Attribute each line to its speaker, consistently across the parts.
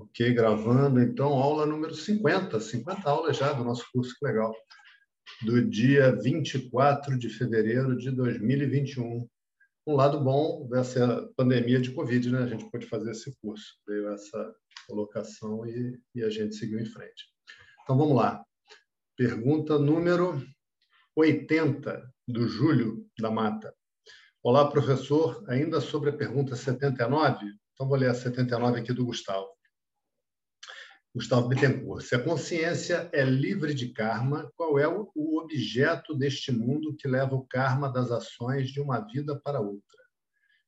Speaker 1: Ok, gravando. Então, aula número 50. 50 aulas já do nosso curso, que legal. Do dia 24 de fevereiro de 2021. Um lado bom dessa pandemia de Covid, né? A gente pôde fazer esse curso. Veio essa colocação e, e a gente seguiu em frente. Então, vamos lá. Pergunta número 80, do Júlio da Mata. Olá, professor. Ainda sobre a pergunta 79, então vou ler a 79 aqui do Gustavo. Gustavo Bittencourt. Se a consciência é livre de karma, qual é o objeto deste mundo que leva o karma das ações de uma vida para outra?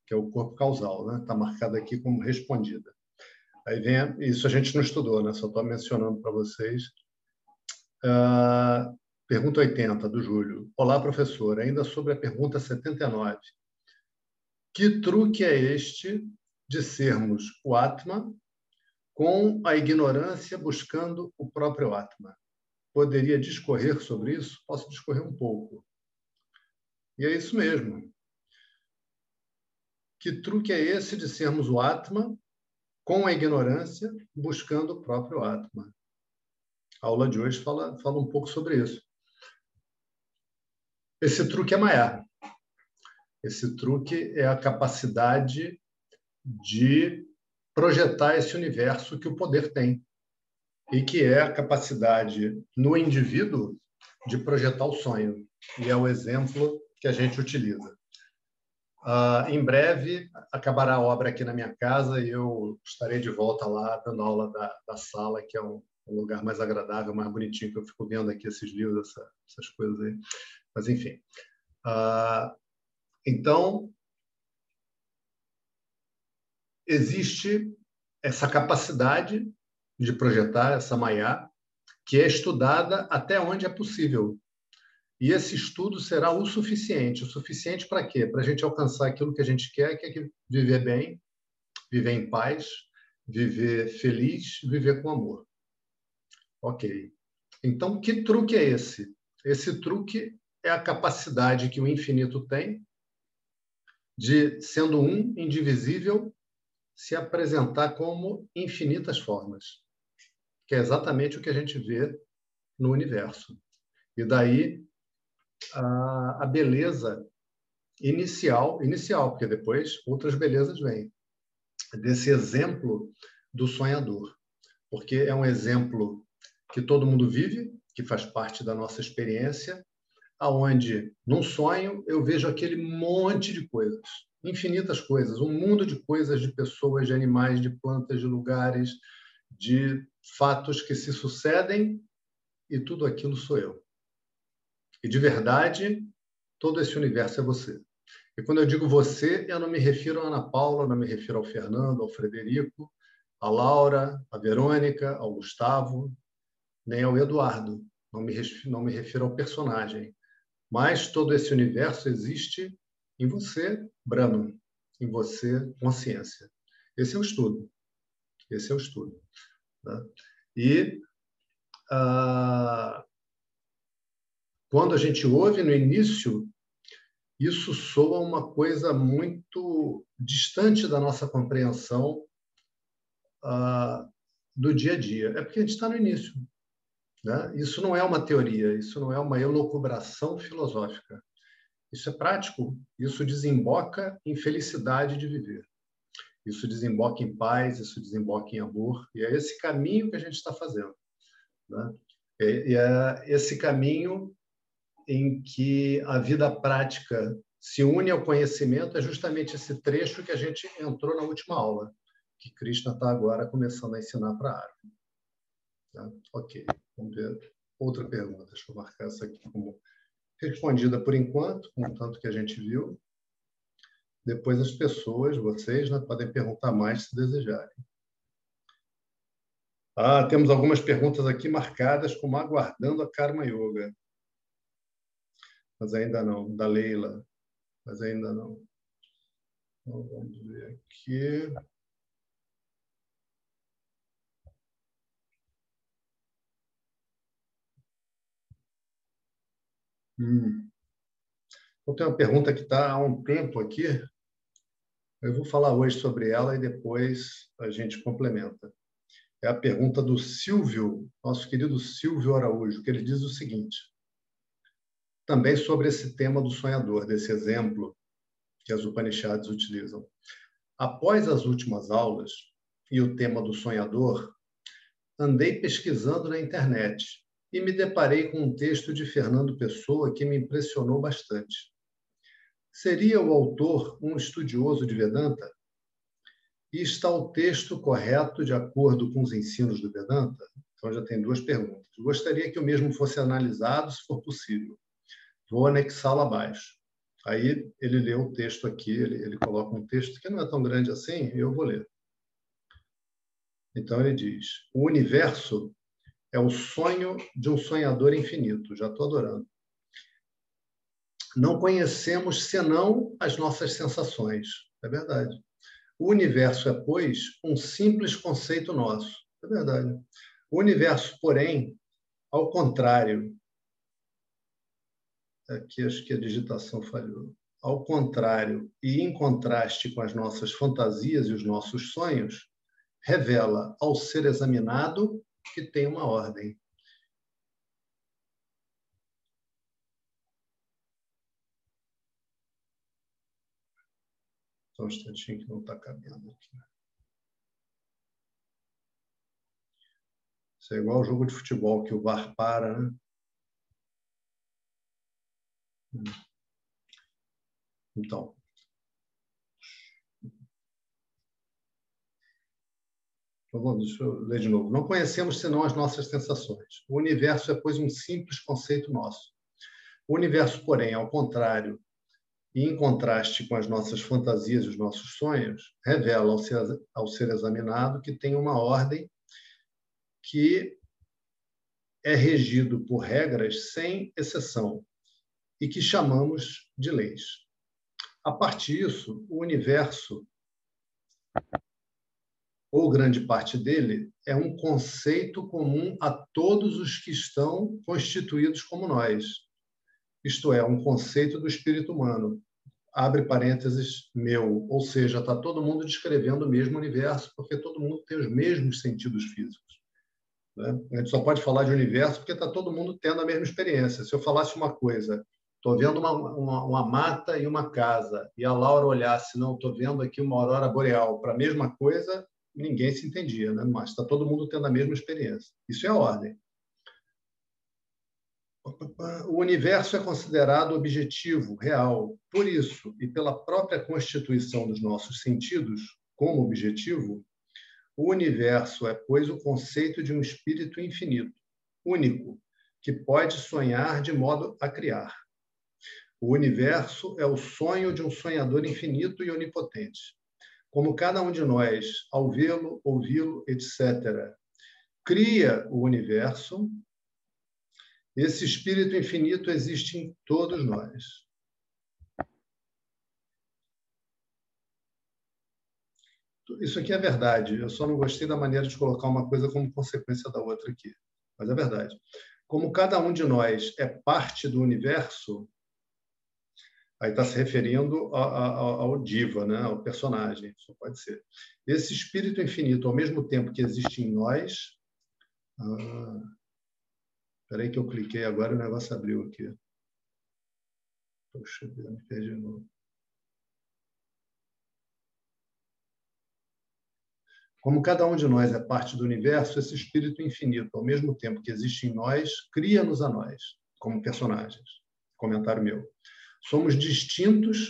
Speaker 1: Que é o corpo causal, né? Está marcado aqui como respondida. Aí vem, isso a gente não estudou, né? Só estou mencionando para vocês. Uh, pergunta 80, do Júlio. Olá, professor. Ainda sobre a pergunta 79. Que truque é este de sermos o Atma com a ignorância buscando o próprio Atma. Poderia discorrer sobre isso? Posso discorrer um pouco. E é isso mesmo. Que truque é esse de sermos o Atma com a ignorância buscando o próprio Atma? A aula de hoje fala, fala um pouco sobre isso. Esse truque é Maya. Esse truque é a capacidade de projetar esse universo que o poder tem e que é a capacidade no indivíduo de projetar o sonho. E é o exemplo que a gente utiliza. Uh, em breve acabará a obra aqui na minha casa e eu estarei de volta lá dando aula da, da sala, que é um, um, lugar mais agradável, mais bonitinho, que eu fico vendo aqui esses livros, essa, essas coisas aí. Mas, enfim. Uh, então, existe essa capacidade de projetar essa maiá, que é estudada até onde é possível. E esse estudo será o suficiente. O suficiente para quê? Para a gente alcançar aquilo que a gente quer, que é viver bem, viver em paz, viver feliz, viver com amor. Ok. Então, que truque é esse? Esse truque é a capacidade que o infinito tem de, sendo um, indivisível, se apresentar como infinitas formas, que é exatamente o que a gente vê no universo. E daí a, a beleza inicial, inicial, porque depois outras belezas vêm, desse exemplo do sonhador, porque é um exemplo que todo mundo vive, que faz parte da nossa experiência, aonde num sonho eu vejo aquele monte de coisas infinitas coisas, um mundo de coisas, de pessoas, de animais, de plantas, de lugares, de fatos que se sucedem e tudo aquilo sou eu. E de verdade, todo esse universo é você. E quando eu digo você, eu não me refiro a Ana Paula, não me refiro ao Fernando, ao Frederico, à Laura, à Verônica, ao Gustavo, nem ao Eduardo. Não me, não me refiro ao personagem. Mas todo esse universo existe em você, Brahman, em você, consciência. Esse é o estudo. Esse é o estudo. Tá? E ah, quando a gente ouve no início, isso soa uma coisa muito distante da nossa compreensão ah, do dia a dia. É porque a gente está no início. Né? Isso não é uma teoria, isso não é uma elucubração filosófica. Isso é prático, isso desemboca em felicidade de viver. Isso desemboca em paz, isso desemboca em amor, e é esse caminho que a gente está fazendo. Né? E é esse caminho em que a vida prática se une ao conhecimento é justamente esse trecho que a gente entrou na última aula, que Krishna está agora começando a ensinar para a árvore. Tá? Ok, vamos ver outra pergunta. Deixa eu marcar essa aqui como respondida por enquanto, com o tanto que a gente viu. Depois as pessoas, vocês, né, podem perguntar mais se desejarem. Ah, temos algumas perguntas aqui marcadas como aguardando a Karma Yoga. Mas ainda não. Da Leila. Mas ainda não. Então, vamos ver aqui. Hum. Eu tenho uma pergunta que está há um tempo aqui. Eu vou falar hoje sobre ela e depois a gente complementa. é a pergunta do Silvio, nosso querido Silvio Araújo, que ele diz o seguinte: também sobre esse tema do sonhador, desse exemplo que as Upanishads utilizam. Após as últimas aulas e o tema do sonhador, andei pesquisando na internet e me deparei com um texto de Fernando Pessoa que me impressionou bastante. Seria o autor um estudioso de Vedanta? E está o texto correto de acordo com os ensinos do Vedanta? Então já tem duas perguntas. Gostaria que o mesmo fosse analisado, se for possível. Vou anexá-lo abaixo. Aí ele lê o texto aqui, ele, ele coloca um texto que não é tão grande assim, eu vou ler. Então ele diz: o universo é o sonho de um sonhador infinito. Já estou adorando. Não conhecemos senão as nossas sensações. É verdade. O universo é, pois, um simples conceito nosso. É verdade. O universo, porém, ao contrário, aqui acho que a digitação falhou. Ao contrário e em contraste com as nossas fantasias e os nossos sonhos, revela ao ser examinado que tem uma ordem. Só um instantinho que não está cabendo aqui. Isso é igual ao jogo de futebol, que o VAR para, né? Então. Vamos, deixa eu ler de novo. Não conhecemos senão as nossas sensações. O universo é, pois, um simples conceito nosso. O universo, porém, ao contrário, e em contraste com as nossas fantasias e os nossos sonhos, revela ao ser, ao ser examinado que tem uma ordem que é regido por regras sem exceção, e que chamamos de leis. A partir disso, o universo, ou grande parte dele, é um conceito comum a todos os que estão constituídos como nós. Isto é, um conceito do espírito humano. Abre parênteses, meu. Ou seja, está todo mundo descrevendo o mesmo universo, porque todo mundo tem os mesmos sentidos físicos. Né? A gente só pode falar de universo porque está todo mundo tendo a mesma experiência. Se eu falasse uma coisa Estou vendo uma, uma, uma, mata e uma casa. E a Laura olhasse, não, estou vendo aqui uma aurora boreal. Para a mesma coisa, ninguém se entendia, né? mas está todo mundo tendo a mesma experiência. Isso é ordem. O universo é considerado objetivo, real. Por isso, e pela própria constituição dos nossos sentidos como objetivo, o universo é, pois, o conceito de um espírito infinito, único, que pode sonhar de modo a criar. O universo é o sonho de um sonhador infinito e onipotente. Como cada um de nós, ao vê-lo, ouvi-lo, etc., cria o universo, esse espírito infinito existe em todos nós. Isso aqui é verdade. Eu só não gostei da maneira de colocar uma coisa como consequência da outra aqui. Mas é verdade. Como cada um de nós é parte do universo, Aí está se referindo ao diva, né? ao personagem, só pode ser. Esse espírito infinito, ao mesmo tempo que existe em nós. Ah, espera aí que eu cliquei agora e o negócio abriu aqui. Poxa, me perdi de novo. Como cada um de nós é parte do universo, esse espírito infinito, ao mesmo tempo que existe em nós, cria-nos a nós, como personagens. Comentário meu. Somos distintos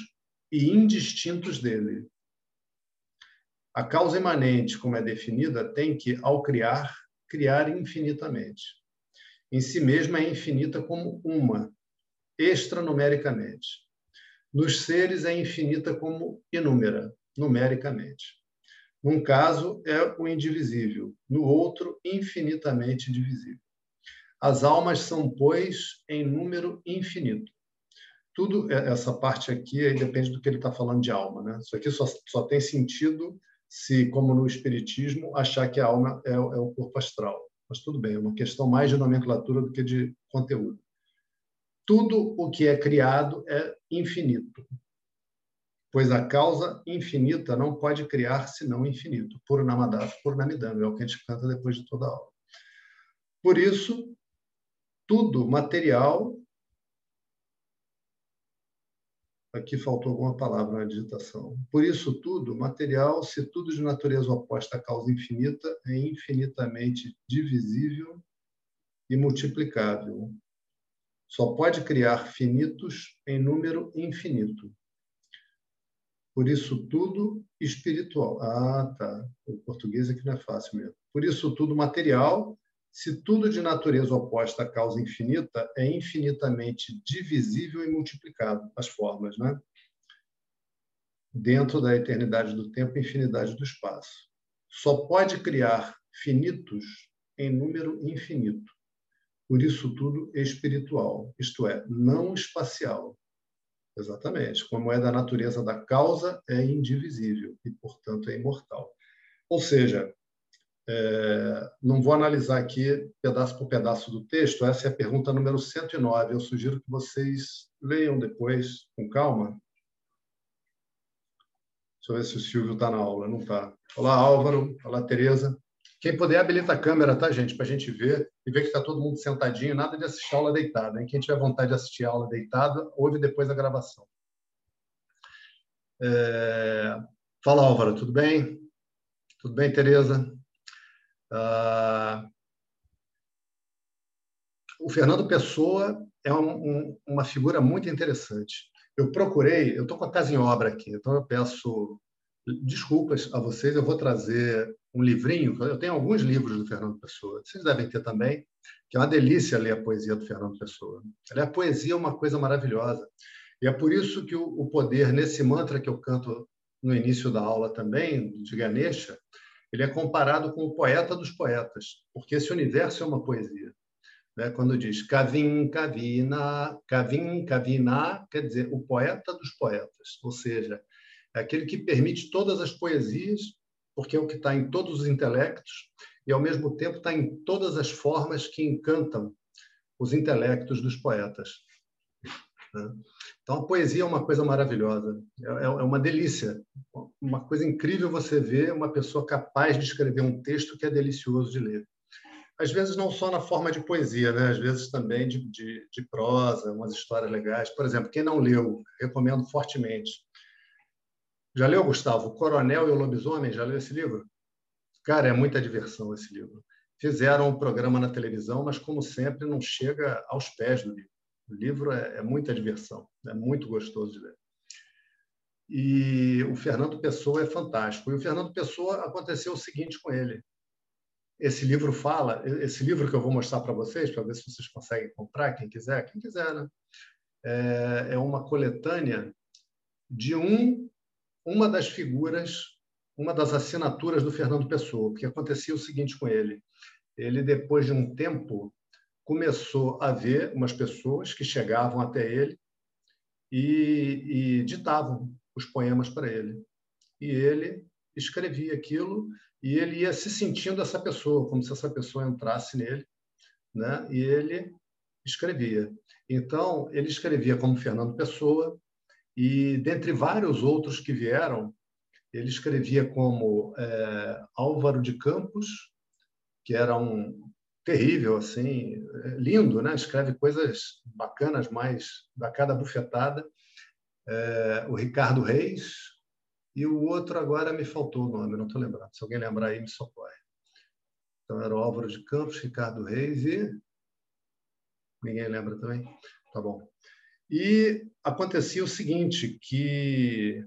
Speaker 1: e indistintos dele. A causa imanente, como é definida, tem que, ao criar, criar infinitamente. Em si mesma é infinita como uma, extranumericamente. Nos seres é infinita como inúmera, numericamente. Num caso é o indivisível, no outro, infinitamente divisível. As almas são, pois, em número infinito tudo é, essa parte aqui depende do que ele está falando de alma, né? Isso aqui só, só tem sentido se, como no espiritismo, achar que a alma é, é o corpo astral. Mas tudo bem, é uma questão mais de nomenclatura do que de conteúdo. Tudo o que é criado é infinito. pois a causa infinita não pode criar senão infinito. Purnamadav Purnamidam, é o que a gente canta depois de toda a aula. Por isso, tudo material. Aqui faltou alguma palavra na digitação. Por isso, tudo material, se tudo de natureza oposta à causa infinita, é infinitamente divisível e multiplicável. Só pode criar finitos em número infinito. Por isso tudo espiritual. Ah, tá. O português aqui não é fácil mesmo. Por isso tudo material, se tudo de natureza oposta à causa infinita, é infinitamente divisível e multiplicado, as formas, né? Dentro da eternidade do tempo e infinidade do espaço. Só pode criar finitos em número infinito. Por isso tudo espiritual, isto é, não espacial. Exatamente. Como é da natureza da causa, é indivisível e, portanto, é imortal. Ou seja, é, não vou analisar aqui pedaço por pedaço do texto, essa é a pergunta número 109. Eu sugiro que vocês leiam depois, com calma. Deixa eu ver se o Silvio está na aula. Não está. Olá, Álvaro. Olá, Tereza. Quem puder, habilita a câmera, tá, gente? Para a gente ver e ver que está todo mundo sentadinho. Nada de assistir aula deitado. Hein? Quem tiver vontade de assistir aula deitada, ouve depois a gravação. É... Fala, Álvaro. Tudo bem? Tudo bem, Tereza? Ah... O Fernando Pessoa é um, um, uma figura muito interessante. Eu procurei, eu estou com a casa em obra aqui, então eu peço desculpas a vocês, eu vou trazer um livrinho, eu tenho alguns livros do Fernando Pessoa, vocês devem ter também, que é uma delícia ler a poesia do Fernando Pessoa. A poesia é uma coisa maravilhosa. E é por isso que o poder, nesse mantra que eu canto no início da aula também, de Ganesha, ele é comparado com o poeta dos poetas, porque esse universo é uma poesia. Né? Quando diz Kavin, Kavina, Kavin, Kavina, quer dizer o poeta dos poetas, ou seja, é aquele que permite todas as poesias, porque é o que está em todos os intelectos, e ao mesmo tempo está em todas as formas que encantam os intelectos dos poetas. Né? Então, poesia é uma coisa maravilhosa, é, é, é uma delícia, uma coisa incrível você ver uma pessoa capaz de escrever um texto que é delicioso de ler. Às vezes, não só na forma de poesia, né? às vezes também de, de, de prosa, umas histórias legais. Por exemplo, quem não leu, recomendo fortemente já leu, Gustavo? O Coronel e o Lobisomem? Já leu esse livro? Cara, é muita diversão esse livro. Fizeram um programa na televisão, mas, como sempre, não chega aos pés do livro. O livro é, é muita diversão, é muito gostoso de ler. E o Fernando Pessoa é fantástico. E o Fernando Pessoa aconteceu o seguinte com ele. Esse livro fala, esse livro que eu vou mostrar para vocês, para ver se vocês conseguem comprar, quem quiser, quem quiser, né? É, é uma coletânea de um uma das figuras, uma das assinaturas do Fernando Pessoa, porque acontecia o seguinte com ele. Ele, depois de um tempo, começou a ver umas pessoas que chegavam até ele e, e ditavam os poemas para ele. E ele escrevia aquilo e ele ia se sentindo essa pessoa, como se essa pessoa entrasse nele, né? E ele escrevia. Então, ele escrevia como Fernando Pessoa, e, dentre vários outros que vieram, ele escrevia como é, Álvaro de Campos, que era um terrível, assim, lindo, né? escreve coisas bacanas, mais da cada bufetada. É, o Ricardo Reis, e o outro agora me faltou o nome, não estou lembrando. Se alguém lembrar aí, me socorre. Então era o Álvaro de Campos, Ricardo Reis e. Ninguém lembra também? Tá bom. E acontecia o seguinte, que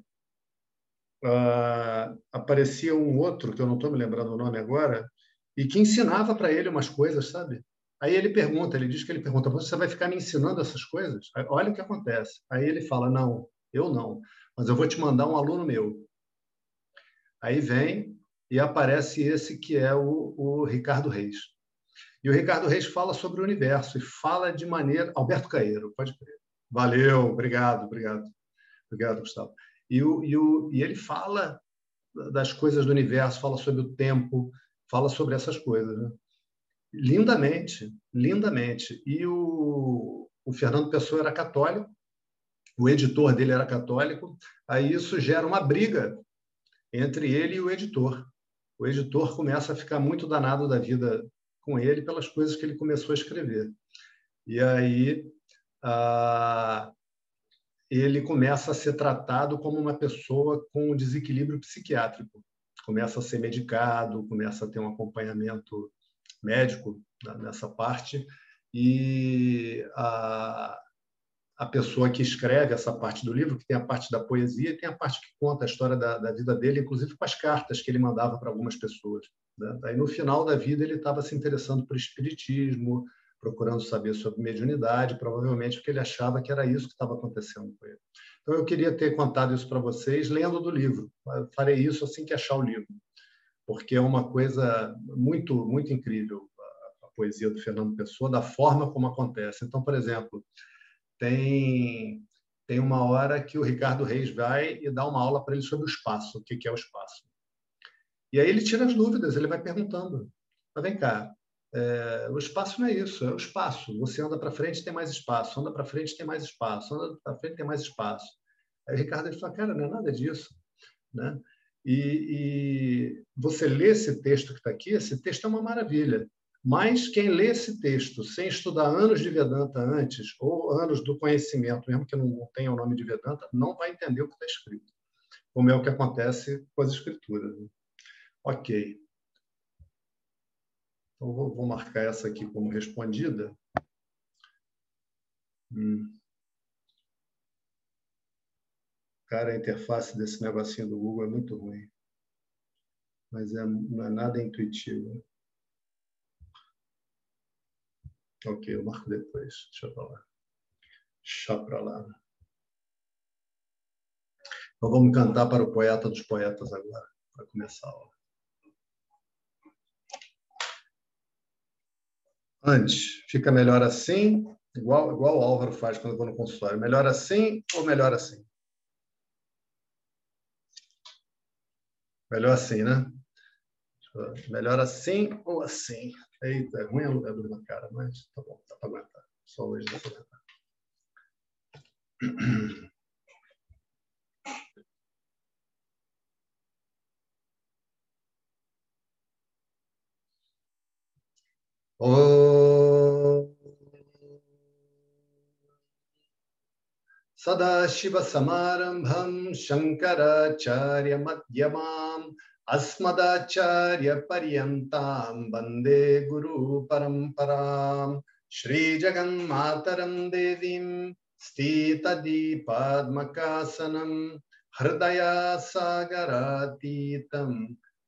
Speaker 1: uh, aparecia um outro, que eu não estou me lembrando o nome agora, e que ensinava para ele umas coisas, sabe? Aí ele pergunta, ele diz que ele pergunta, você vai ficar me ensinando essas coisas? Olha o que acontece. Aí ele fala, não, eu não, mas eu vou te mandar um aluno meu. Aí vem e aparece esse que é o, o Ricardo Reis. E o Ricardo Reis fala sobre o universo e fala de maneira... Alberto Caeiro, pode crer. Valeu, obrigado, obrigado. Obrigado, Gustavo. E, o, e, o, e ele fala das coisas do universo, fala sobre o tempo, fala sobre essas coisas. Né? Lindamente, lindamente. E o, o Fernando Pessoa era católico, o editor dele era católico, aí isso gera uma briga entre ele e o editor. O editor começa a ficar muito danado da vida com ele pelas coisas que ele começou a escrever. E aí ah, ele começa a ser tratado como uma pessoa com desequilíbrio psiquiátrico. Começa a ser medicado, começa a ter um acompanhamento médico nessa parte, e a, a pessoa que escreve essa parte do livro, que tem a parte da poesia e tem a parte que conta a história da, da vida dele, inclusive com as cartas que ele mandava para algumas pessoas. Né? Aí, no final da vida, ele estava se interessando por espiritismo, procurando saber sobre mediunidade, provavelmente porque ele achava que era isso que estava acontecendo com ele. Então, eu queria ter contado isso para vocês lendo do livro. Eu farei isso assim que achar o livro, porque é uma coisa muito, muito incrível a, poesia do Fernando Pessoa, da forma como acontece. Então, por exemplo, tem tem uma hora que o Ricardo Reis vai e dá uma aula para ele sobre o espaço, o que é o espaço. E aí ele tira as dúvidas, ele vai perguntando. Mas vem cá, é, o espaço não é isso, é o espaço. Você anda para frente, tem mais espaço. Anda para frente, tem mais espaço. Anda para frente, tem mais espaço. Aí o Ricardo ele fala, cara, não é nada disso. Né? E, e você lê esse texto que está aqui, esse texto é uma maravilha. Mas quem lê esse texto sem estudar anos de Vedanta antes, ou anos do conhecimento, mesmo que não tenha o nome de Vedanta, não vai entender o que está escrito, como é o que acontece com as escrituras. Né? Ok. Então, vou, vou marcar essa aqui como respondida. Hum. Cara, a interface desse negocinho do Google é muito ruim. Mas é, não é nada intuitivo. Ok, eu marco depois. Deixa eu falar. Deixa para lá. Então vamos cantar para o poeta dos poetas agora, para começar a aula. Antes, fica melhor assim, igual, igual o Álvaro faz quando eu vou no consultório. Melhor assim ou melhor assim? Melhor assim, né? Melhor assim ou assim? Eita, é ruim a luz na cara, mas tá bom, dá para aguentar. Só hoje dá para aguentar. सदाशिवसमारम्भं शङ्कराचार्यमध्यमाम् अस्मदाचार्यपर्यन्तां वंदे गुरुपरम्पराम् श्रीजगन्मातरं देवीं स्थितदीपाद्मकासनं हृदयासागरातीतं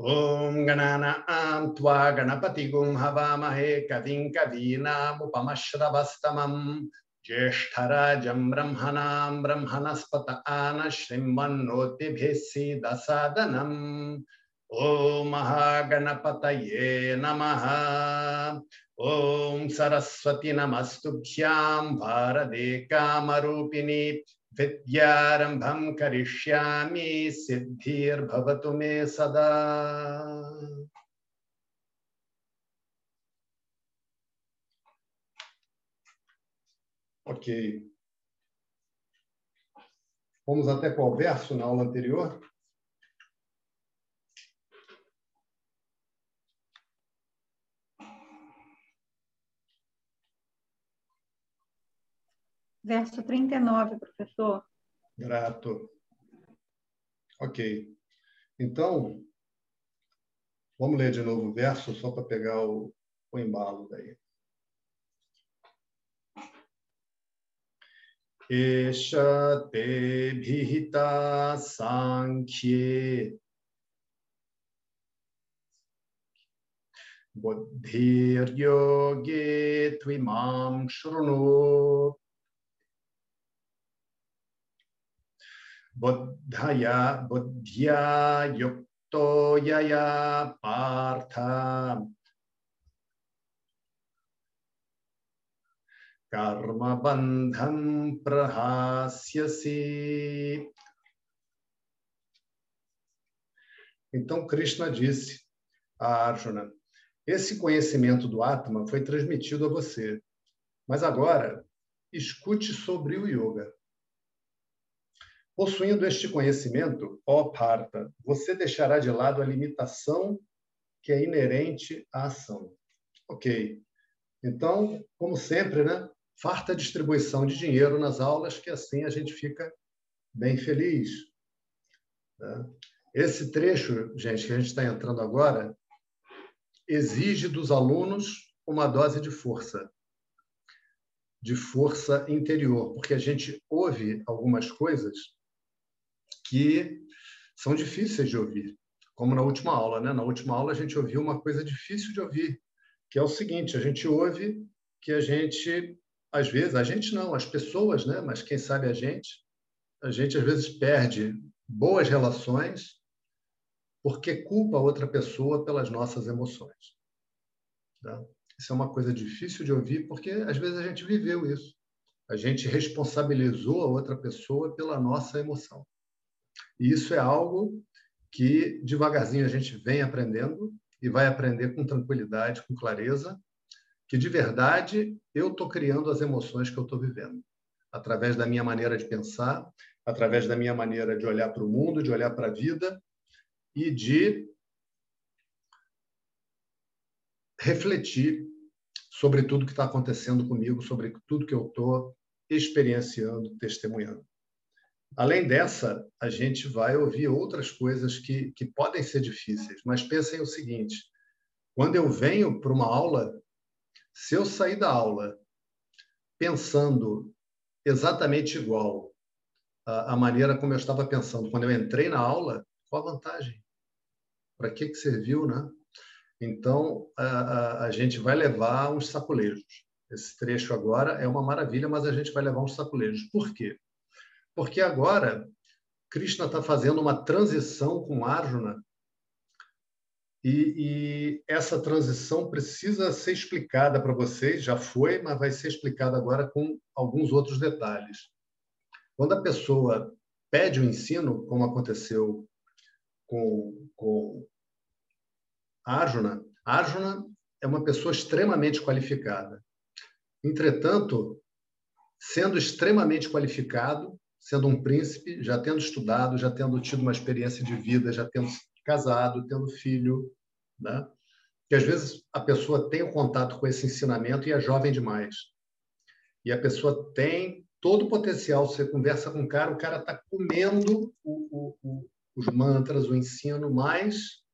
Speaker 1: ॐ गणानां त्वा गणपतिगुं हवामहे कविं कवीनामुपमश्रवस्तमम् ज्येष्ठराजं ब्रह्मणां ब्रह्मणस्पत आन श्रीमन्नोतिभिः सीदसादनम्। ॐ महागणपतये नमः। ॐ सरस्वती नमस्तुभ्यां भारते कामरूपिणी। विद्यारम्भं करिष्यामि सिद्धिर्भवतु मे सदा Ok. Vamos até qual verso na aula anterior?
Speaker 2: Verso 39, professor.
Speaker 1: Grato. Ok. Então, vamos ler de novo o verso, só para pegar o, o embalo daí. Esha te bhita sankhye buddhir yoge Bodhaya, Yukto Yaya Partha Karma Bandham Prahasyasi. Então, Krishna disse a Arjuna: Esse conhecimento do Atma foi transmitido a você, mas agora escute sobre o yoga. Possuindo este conhecimento, ó Partha, você deixará de lado a limitação que é inerente à ação. Ok. Então, como sempre, né? Farta distribuição de dinheiro nas aulas, que assim a gente fica bem feliz. Né? Esse trecho, gente, que a gente está entrando agora, exige dos alunos uma dose de força, de força interior, porque a gente ouve algumas coisas que são difíceis de ouvir, como na última aula, né? Na última aula a gente ouviu uma coisa difícil de ouvir, que é o seguinte: a gente ouve que a gente, às vezes, a gente não, as pessoas, né? Mas quem sabe a gente, a gente às vezes perde boas relações porque culpa outra pessoa pelas nossas emoções. Tá? Isso é uma coisa difícil de ouvir porque às vezes a gente viveu isso. A gente responsabilizou a outra pessoa pela nossa emoção. E isso é algo que devagarzinho a gente vem aprendendo e vai aprender com tranquilidade, com clareza, que de verdade eu estou criando as emoções que eu estou vivendo, através da minha maneira de pensar, através da minha maneira de olhar para o mundo, de olhar para a vida e de refletir sobre tudo que está acontecendo comigo, sobre tudo que eu estou experienciando, testemunhando. Além dessa, a gente vai ouvir outras coisas que, que podem ser difíceis, mas pensem o seguinte: quando eu venho para uma aula, se eu sair da aula pensando exatamente igual à, maneira como eu estava pensando quando eu entrei na aula, qual a vantagem? Para que, que serviu, né? Então, a, a, a gente vai levar uns sacolejos. Esse trecho agora é uma maravilha, mas a gente vai levar uns sacolejos. Por quê? Porque agora Krishna está fazendo uma transição com Arjuna e, e, essa transição precisa ser explicada para vocês, já foi, mas vai ser explicada agora com alguns outros detalhes. Quando a pessoa pede o ensino, como aconteceu com, com Arjuna, Arjuna é uma pessoa extremamente qualificada. Entretanto, sendo extremamente qualificado, sendo um príncipe, já tendo estudado, já tendo tido uma experiência de vida, já tendo casado, tendo filho, né? Que às vezes a pessoa tem o contato com esse ensinamento e é jovem demais. E a pessoa tem todo o potencial. Você conversa com o cara, o cara está comendo o, o, o, os mantras, o ensino, mas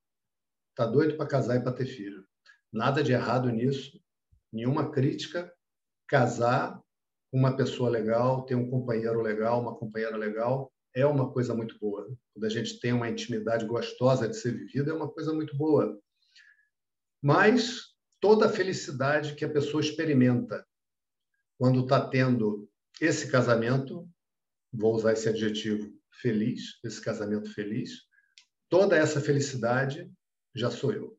Speaker 1: está doido para casar e para ter filho. Nada de errado nisso, nenhuma crítica. Casar uma pessoa legal, ter um companheiro legal, uma companheira legal, é uma coisa muito boa. Quando a gente tem uma intimidade gostosa de ser vivida, é uma coisa muito boa. Mas toda a felicidade que a pessoa experimenta quando está tendo esse casamento, vou usar esse adjetivo feliz, esse casamento feliz, toda essa felicidade já sou eu.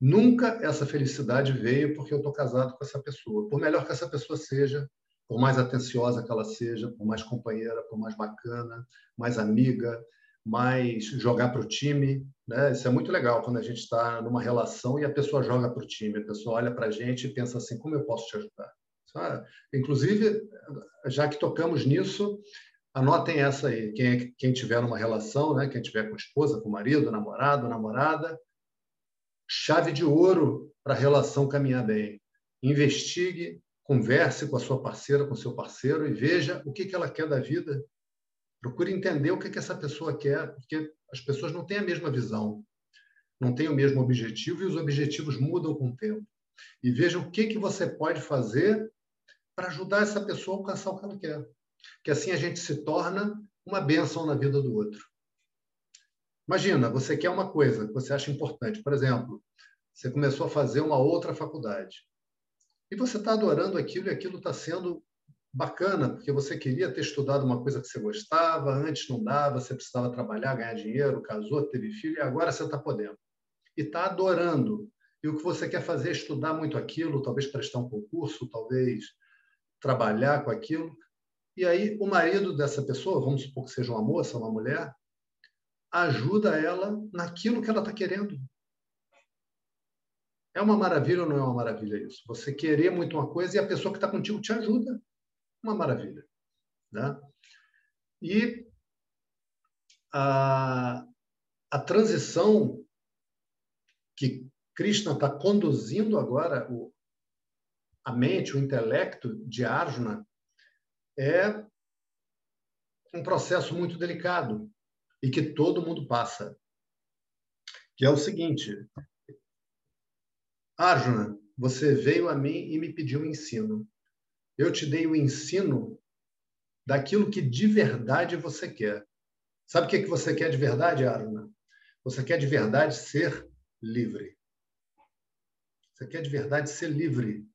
Speaker 1: Nunca essa felicidade veio porque eu estou casado com essa pessoa. Por melhor que essa pessoa seja, por mais atenciosa que ela seja, por mais companheira, por mais bacana, mais amiga, mais jogar para o time. Né? Isso é muito legal quando a gente está numa relação e a pessoa joga para o time, a pessoa olha para a gente e pensa assim: como eu posso te ajudar? Inclusive, já que tocamos nisso, anotem essa aí. Quem, é quem tiver numa relação, né? quem tiver com esposa, com marido, namorado, namorada, chave de ouro para a relação caminhar bem. Investigue, converse com a sua parceira, com o seu parceiro e veja o que, que ela quer da vida. Procure entender o que, que essa pessoa quer, porque as pessoas não têm a mesma visão, não têm o mesmo objetivo e os objetivos mudam com o tempo. E veja o que, que você pode fazer para ajudar essa pessoa a alcançar o que ela quer. Que assim a gente se torna uma bênção na vida do outro. Imagina, você quer uma coisa que você acha importante. Por exemplo, você começou a fazer uma outra faculdade. E você está adorando aquilo e aquilo está sendo bacana, porque você queria ter estudado uma coisa que você gostava, antes não dava, você precisava trabalhar, ganhar dinheiro, casou, teve filho, e agora você está podendo. E está adorando. E o que você quer fazer é estudar muito aquilo, talvez prestar um concurso, talvez trabalhar com aquilo. E aí o marido dessa pessoa, vamos supor que seja uma moça, uma mulher, ajuda ela naquilo que ela está querendo. É uma maravilha ou não é uma maravilha isso? Você querer muito uma coisa e a pessoa que está contigo te ajuda. Uma maravilha. Né? E a, a transição que Krishna está conduzindo agora, o, a mente, o intelecto de Arjuna, é um processo muito delicado e que todo mundo passa. Que é o seguinte: Arjuna, você veio a mim e me pediu um ensino. Eu te dei o ensino daquilo que de verdade você quer. Sabe o que você quer de verdade, Arjuna? Você quer de verdade ser livre. Você quer de verdade ser livre.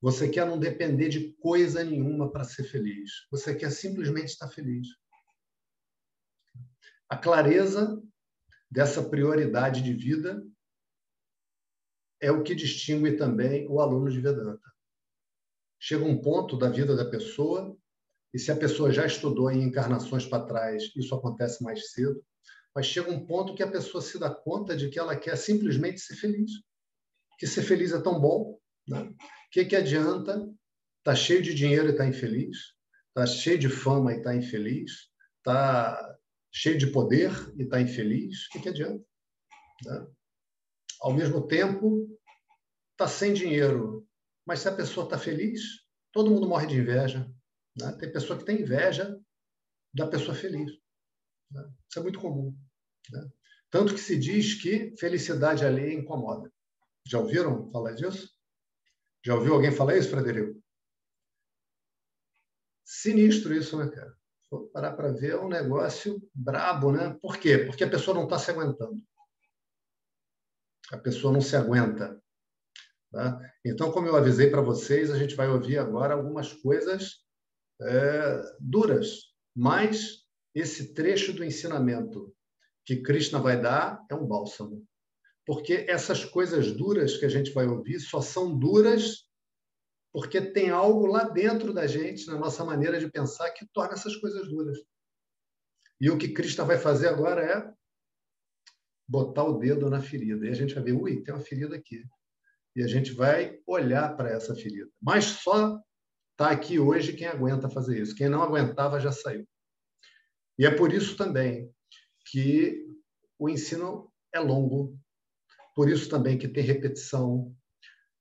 Speaker 1: Você quer não depender de coisa nenhuma para ser feliz. Você quer simplesmente estar feliz. A clareza dessa prioridade de vida é o que distingue também o aluno de Vedanta. Chega um ponto da vida da pessoa, e se a pessoa já estudou em encarnações para trás, isso acontece mais cedo, mas chega um ponto que a pessoa se dá conta de que ela quer simplesmente ser feliz. Que ser feliz é tão bom. Né? Que, que adianta estar tá cheio de dinheiro e estar tá infeliz? Tá cheio de fama e estar tá infeliz? Tá cheio de poder e estar tá infeliz? O que, que adianta? Né? Ao mesmo tempo, está sem dinheiro, mas se a pessoa está feliz, todo mundo morre de inveja. Né? Tem pessoa que tem inveja da pessoa feliz. Né? Isso é muito comum. Né? Tanto que se diz que felicidade alheia incomoda. Já ouviram falar disso? Já ouviu alguém falar isso, Frederico? Sinistro isso, né, cara? Parar para ver, é um negócio brabo, né? Por quê? Porque a pessoa não está se aguentando a pessoa não se aguenta. Tá? Então, como eu avisei para vocês, a gente vai ouvir agora algumas coisas é, duras, mas esse trecho do ensinamento que Krishna vai dar é um bálsamo. Porque essas coisas duras que a gente vai ouvir só são duras porque tem algo lá dentro da gente, na nossa maneira de pensar, que torna essas coisas duras. E o que Krishna vai fazer agora é botar o dedo na ferida. E a gente vai ver, ui, tem uma ferida aqui. E a gente vai olhar para essa ferida. Mas só está aqui hoje quem aguenta fazer isso. Quem não aguentava já saiu. E é por isso também que o ensino é longo, por isso também que tem repetição,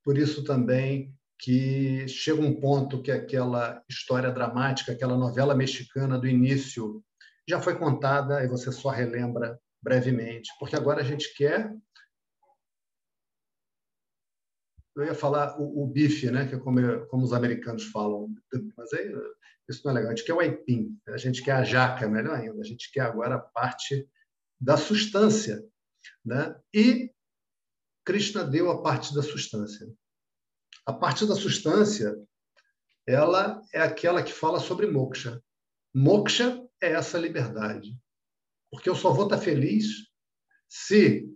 Speaker 1: por isso também que chega um ponto que aquela história dramática, aquela novela mexicana do início já foi contada e você só relembra brevemente, porque agora a gente quer. Eu ia falar o, o bife, né, que é como, como os americanos falam, mas aí, isso não é legal. A gente quer o aipim, a gente quer a jaca, melhor ainda. A gente quer agora a parte da substância. Né? E Krishna deu a parte da substância. A parte da substância, ela é aquela que fala sobre moksha. Moksha é essa liberdade. Porque eu só vou estar feliz se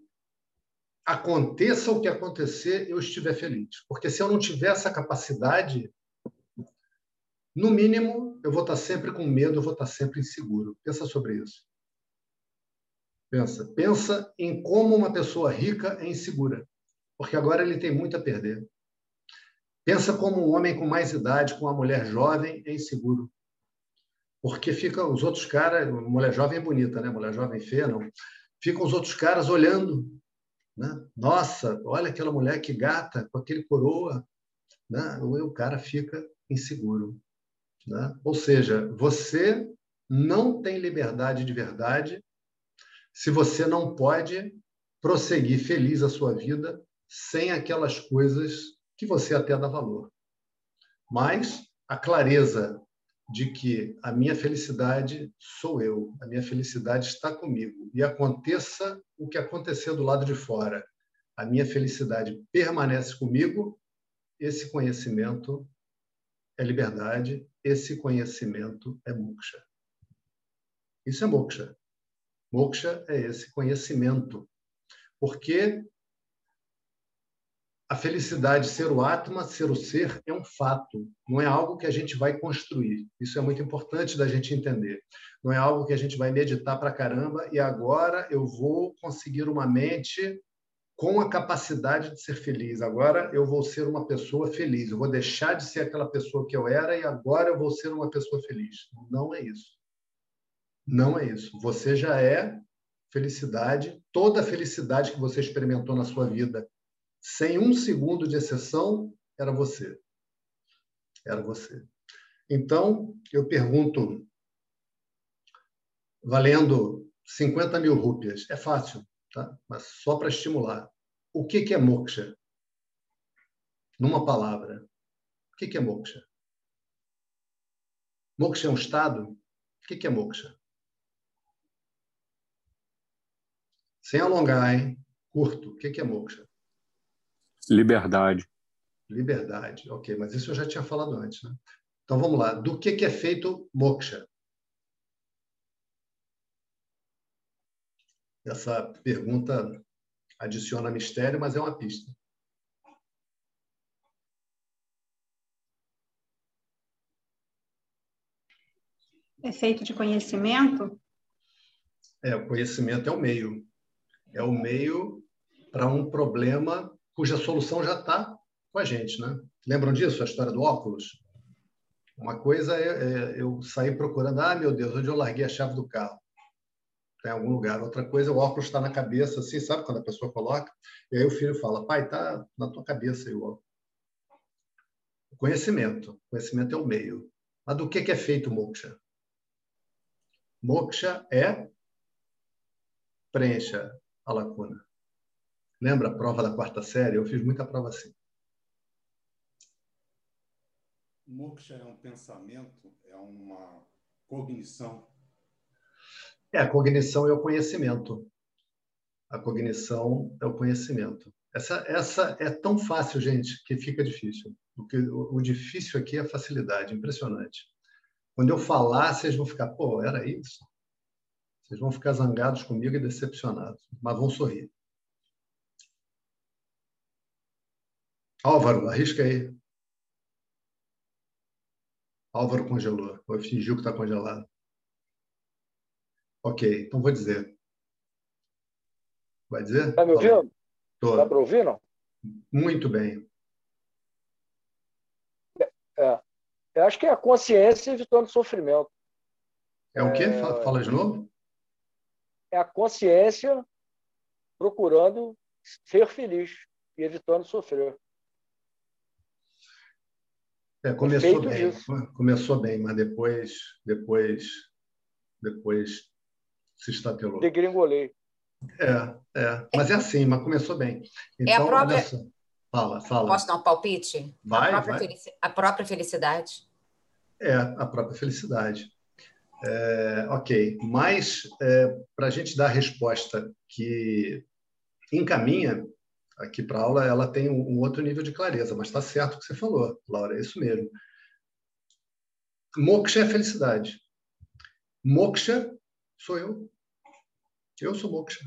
Speaker 1: aconteça o que acontecer, eu estiver feliz. Porque se eu não tiver essa capacidade, no mínimo, eu vou estar sempre com medo, eu vou estar sempre inseguro. Pensa sobre isso. Pensa. Pensa em como uma pessoa rica é insegura. Porque agora ele tem muito a perder. Pensa como um homem com mais idade, com uma mulher jovem, é inseguro porque fica os outros caras, mulher jovem é bonita, né? Mulher jovem feia, não. Ficam os outros caras olhando, né? Nossa, olha aquela mulher que gata, com aquele coroa, né? O cara fica inseguro, né? Ou seja, você não tem liberdade de verdade se você não pode prosseguir feliz a sua vida sem aquelas coisas que você até dá valor. Mas a clareza de que a minha felicidade sou eu, a minha felicidade está comigo. E aconteça o que acontecer do lado de fora, a minha felicidade permanece comigo. Esse conhecimento é liberdade esse conhecimento é moksha. Isso é moksha. Moksha é esse conhecimento. Porque a felicidade, ser o Atma, ser o ser, é um fato, não é algo que a gente vai construir. Isso é muito importante da gente entender. Não é algo que a gente vai meditar para caramba e agora eu vou conseguir uma mente com a capacidade de ser feliz. Agora eu vou ser uma pessoa feliz. Eu vou deixar de ser aquela pessoa que eu era e agora eu vou ser uma pessoa feliz. Não é isso. Não é isso. Você já é felicidade, toda a felicidade que você experimentou na sua vida sem um segundo de exceção, era você. Era você. Então, eu pergunto, valendo 50 mil rúpias, é fácil, tá? mas só para estimular. O que, que é moksha? Numa palavra, o que, que é moksha? Moksha é um estado? O que, que é moksha? Sem alongar, hein? Curto. O que, que é moksha?
Speaker 3: Liberdade.
Speaker 1: Liberdade, ok, mas isso eu já tinha falado antes, né? Então vamos lá. Do que, que é feito moksha? Essa pergunta adiciona mistério, mas é uma pista.
Speaker 2: É feito de conhecimento?
Speaker 1: É, o conhecimento é o meio. É o meio para um problema cuja solução já está com a gente, né? Lembram disso, a história do óculos? Uma coisa é, é, eu sair procurando, ah, meu Deus, onde eu larguei a chave do carro? Está em algum lugar. Outra coisa, o óculos está na cabeça, assim, sabe quando a pessoa coloca? E aí o filho fala, pai, está na tua cabeça aí o óculos. Conhecimento. Conhecimento é o meio. Mas do que, que é feito moksha? Moksha é preencha a lacuna. Lembra a prova da quarta série? Eu fiz muita prova assim.
Speaker 4: Moksha é um pensamento, é uma cognição.
Speaker 1: É, a cognição é o conhecimento. A cognição é o conhecimento. Essa, essa é tão fácil, gente, que fica difícil. Porque o, o difícil aqui é a facilidade, impressionante. Quando eu falar, vocês vão ficar, pô, era isso. Vocês vão ficar zangados comigo e decepcionados, mas vão sorrir. Álvaro, arrisca aí. Álvaro congelou. Ou fingiu que está congelado. Ok, então vou dizer. Vai dizer?
Speaker 5: Está me ouvindo? Está para ouvir, não?
Speaker 1: Muito bem.
Speaker 5: É, eu acho que é a consciência evitando sofrimento.
Speaker 1: É o quê? É... Fala de novo.
Speaker 5: É a consciência procurando ser feliz e evitando sofrer.
Speaker 1: É, começou bem, disso. começou bem, mas depois, depois, depois se estatelou.
Speaker 5: Degringolei.
Speaker 1: É, é, mas é assim, mas começou bem.
Speaker 6: Então, é a então, própria...
Speaker 1: Fala, fala.
Speaker 6: Posso dar um palpite?
Speaker 1: Vai,
Speaker 6: a, própria
Speaker 1: vai.
Speaker 6: Felici... a própria felicidade.
Speaker 1: É, a própria felicidade. É, ok, mas é, para a gente dar a resposta que encaminha aqui para aula, ela tem um, outro nível de clareza, mas está certo o que você falou, Laura, é isso mesmo. Moksha é felicidade. Moksha sou eu. Eu sou moksha.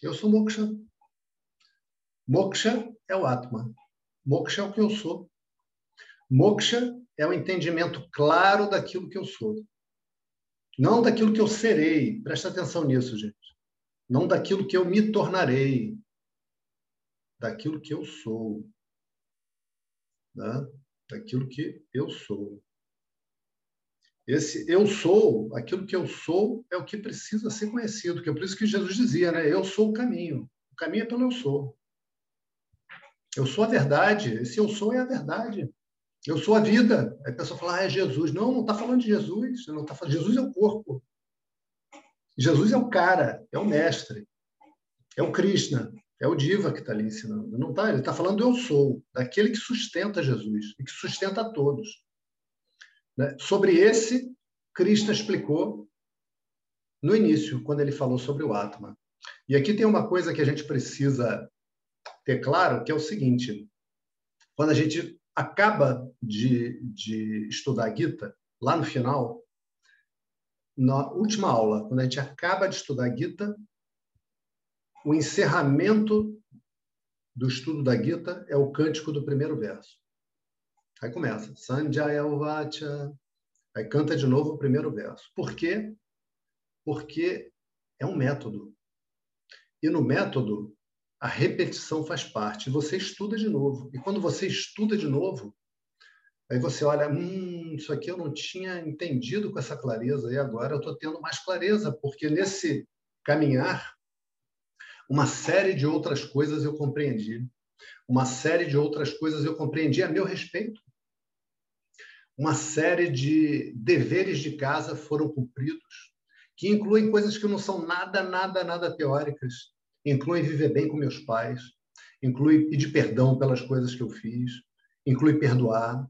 Speaker 1: Eu sou moksha. Moksha é o Atma. Moksha é o que eu sou. Moksha é o entendimento claro daquilo que eu sou. Não daquilo que eu serei. Presta atenção nisso, gente. Não daquilo que eu me tornarei daquilo que eu sou. Né? Daquilo que eu sou. Esse eu sou, aquilo que eu sou é o que precisa ser conhecido, que é por isso que Jesus dizia, né? Eu sou o caminho. O caminho é pelo eu sou. Eu sou a verdade. Esse eu sou é a verdade. Eu sou a vida. Aí a pessoa fala, ah, é Jesus. Não, não está falando de Jesus. Não tá falando... Jesus é o corpo. Jesus é o cara, é o mestre, é o Krishna. É o Diva que está ali ensinando. Não tá, ele está falando eu sou, daquele que sustenta Jesus e que sustenta a todos. Né? Sobre esse, Krishna explicou no início, quando ele falou sobre o Atma. E aqui tem uma coisa que a gente precisa ter claro, que é o seguinte: quando a gente acaba de, de estudar a Gita, lá no final, na última aula, quando a gente acaba de estudar a Gita, o encerramento do estudo da Gita é o cântico do primeiro verso. Aí começa, Sanjaya Uvacha, aí canta de novo o primeiro verso. Por quê? Porque é um método. E no método, a repetição faz parte. Você estuda de novo. E quando você estuda de novo, aí você olha, hum, isso aqui eu não tinha entendido com essa clareza, e agora eu estou tendo mais clareza, porque nesse caminhar uma série de outras coisas eu compreendi. Uma série de outras coisas eu compreendi a meu respeito. Uma série de deveres de casa foram cumpridos, que incluem coisas que não são nada, nada, nada teóricas. Incluem viver bem com meus pais, inclui pedir perdão pelas coisas que eu fiz, inclui perdoar,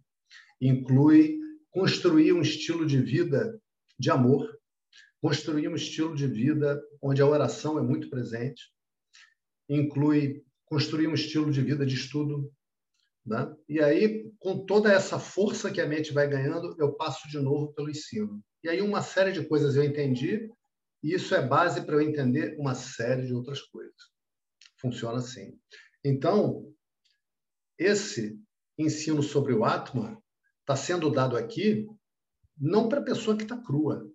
Speaker 1: inclui construir um estilo de vida de amor, construir um estilo de vida onde a oração é muito presente, inclui construir um estilo de vida de estudo. Né? E aí, com toda essa força que a mente vai ganhando, eu passo de novo pelo ensino. E aí, uma série de coisas eu entendi, e isso é base para eu entender uma série de outras coisas. Funciona assim. Então, esse ensino sobre o Atman está sendo dado aqui não para a pessoa que está crua.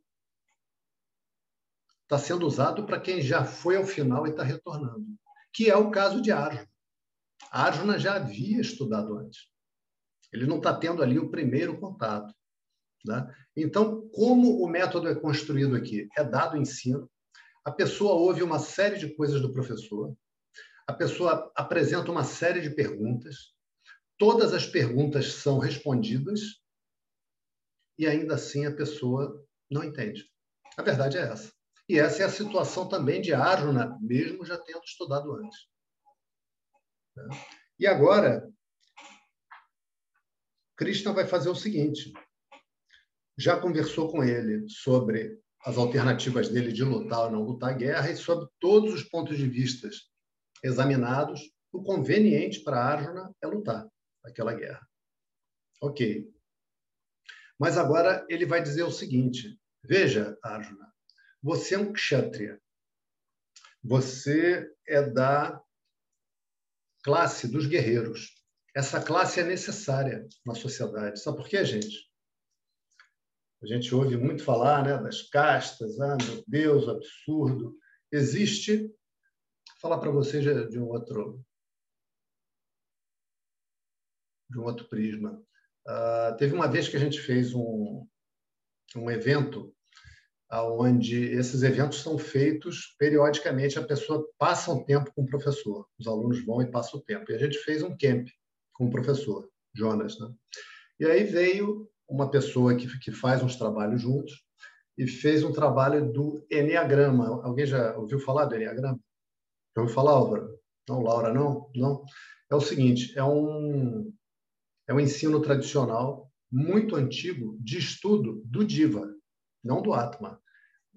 Speaker 1: Está sendo usado para quem já foi ao final e está retornando que é o caso de Arjuna. Arjuna já havia estudado antes. Ele não está tendo ali o primeiro contato. Né? Então, como o método é construído aqui? É dado ensino, a pessoa ouve uma série de coisas do professor, a pessoa apresenta uma série de perguntas, todas as perguntas são respondidas e ainda assim a pessoa não entende. A verdade é essa. E essa é a situação também de Arjuna, mesmo já tendo estudado antes. E agora, Krishna vai fazer o seguinte: já conversou com ele sobre as alternativas dele de lutar ou não lutar a guerra e sobre todos os pontos de vista examinados, o conveniente para Arjuna é lutar aquela guerra. Ok. Mas agora ele vai dizer o seguinte: veja, Arjuna, você é um kshatriya. Você é da classe dos guerreiros. Essa classe é necessária na sociedade. Sabe por quê, gente? A gente ouve muito falar né, das castas, ah, meu Deus, absurdo. Existe, vou falar para vocês de um outro de um outro prisma. Uh, teve uma vez que a gente fez um, um evento onde esses eventos são feitos periodicamente, a pessoa passa um tempo com o professor, os alunos vão e passam o tempo. E a gente fez um camp com o professor, Jonas. Né? E aí veio uma pessoa que, que faz uns trabalhos juntos e fez um trabalho do Enneagrama. Alguém já ouviu falar do Enneagrama? Já ouviu falar, Álvaro? Não, Laura, não? Não. É o seguinte, é um, é um ensino tradicional muito antigo de estudo do Diva, não do Atma.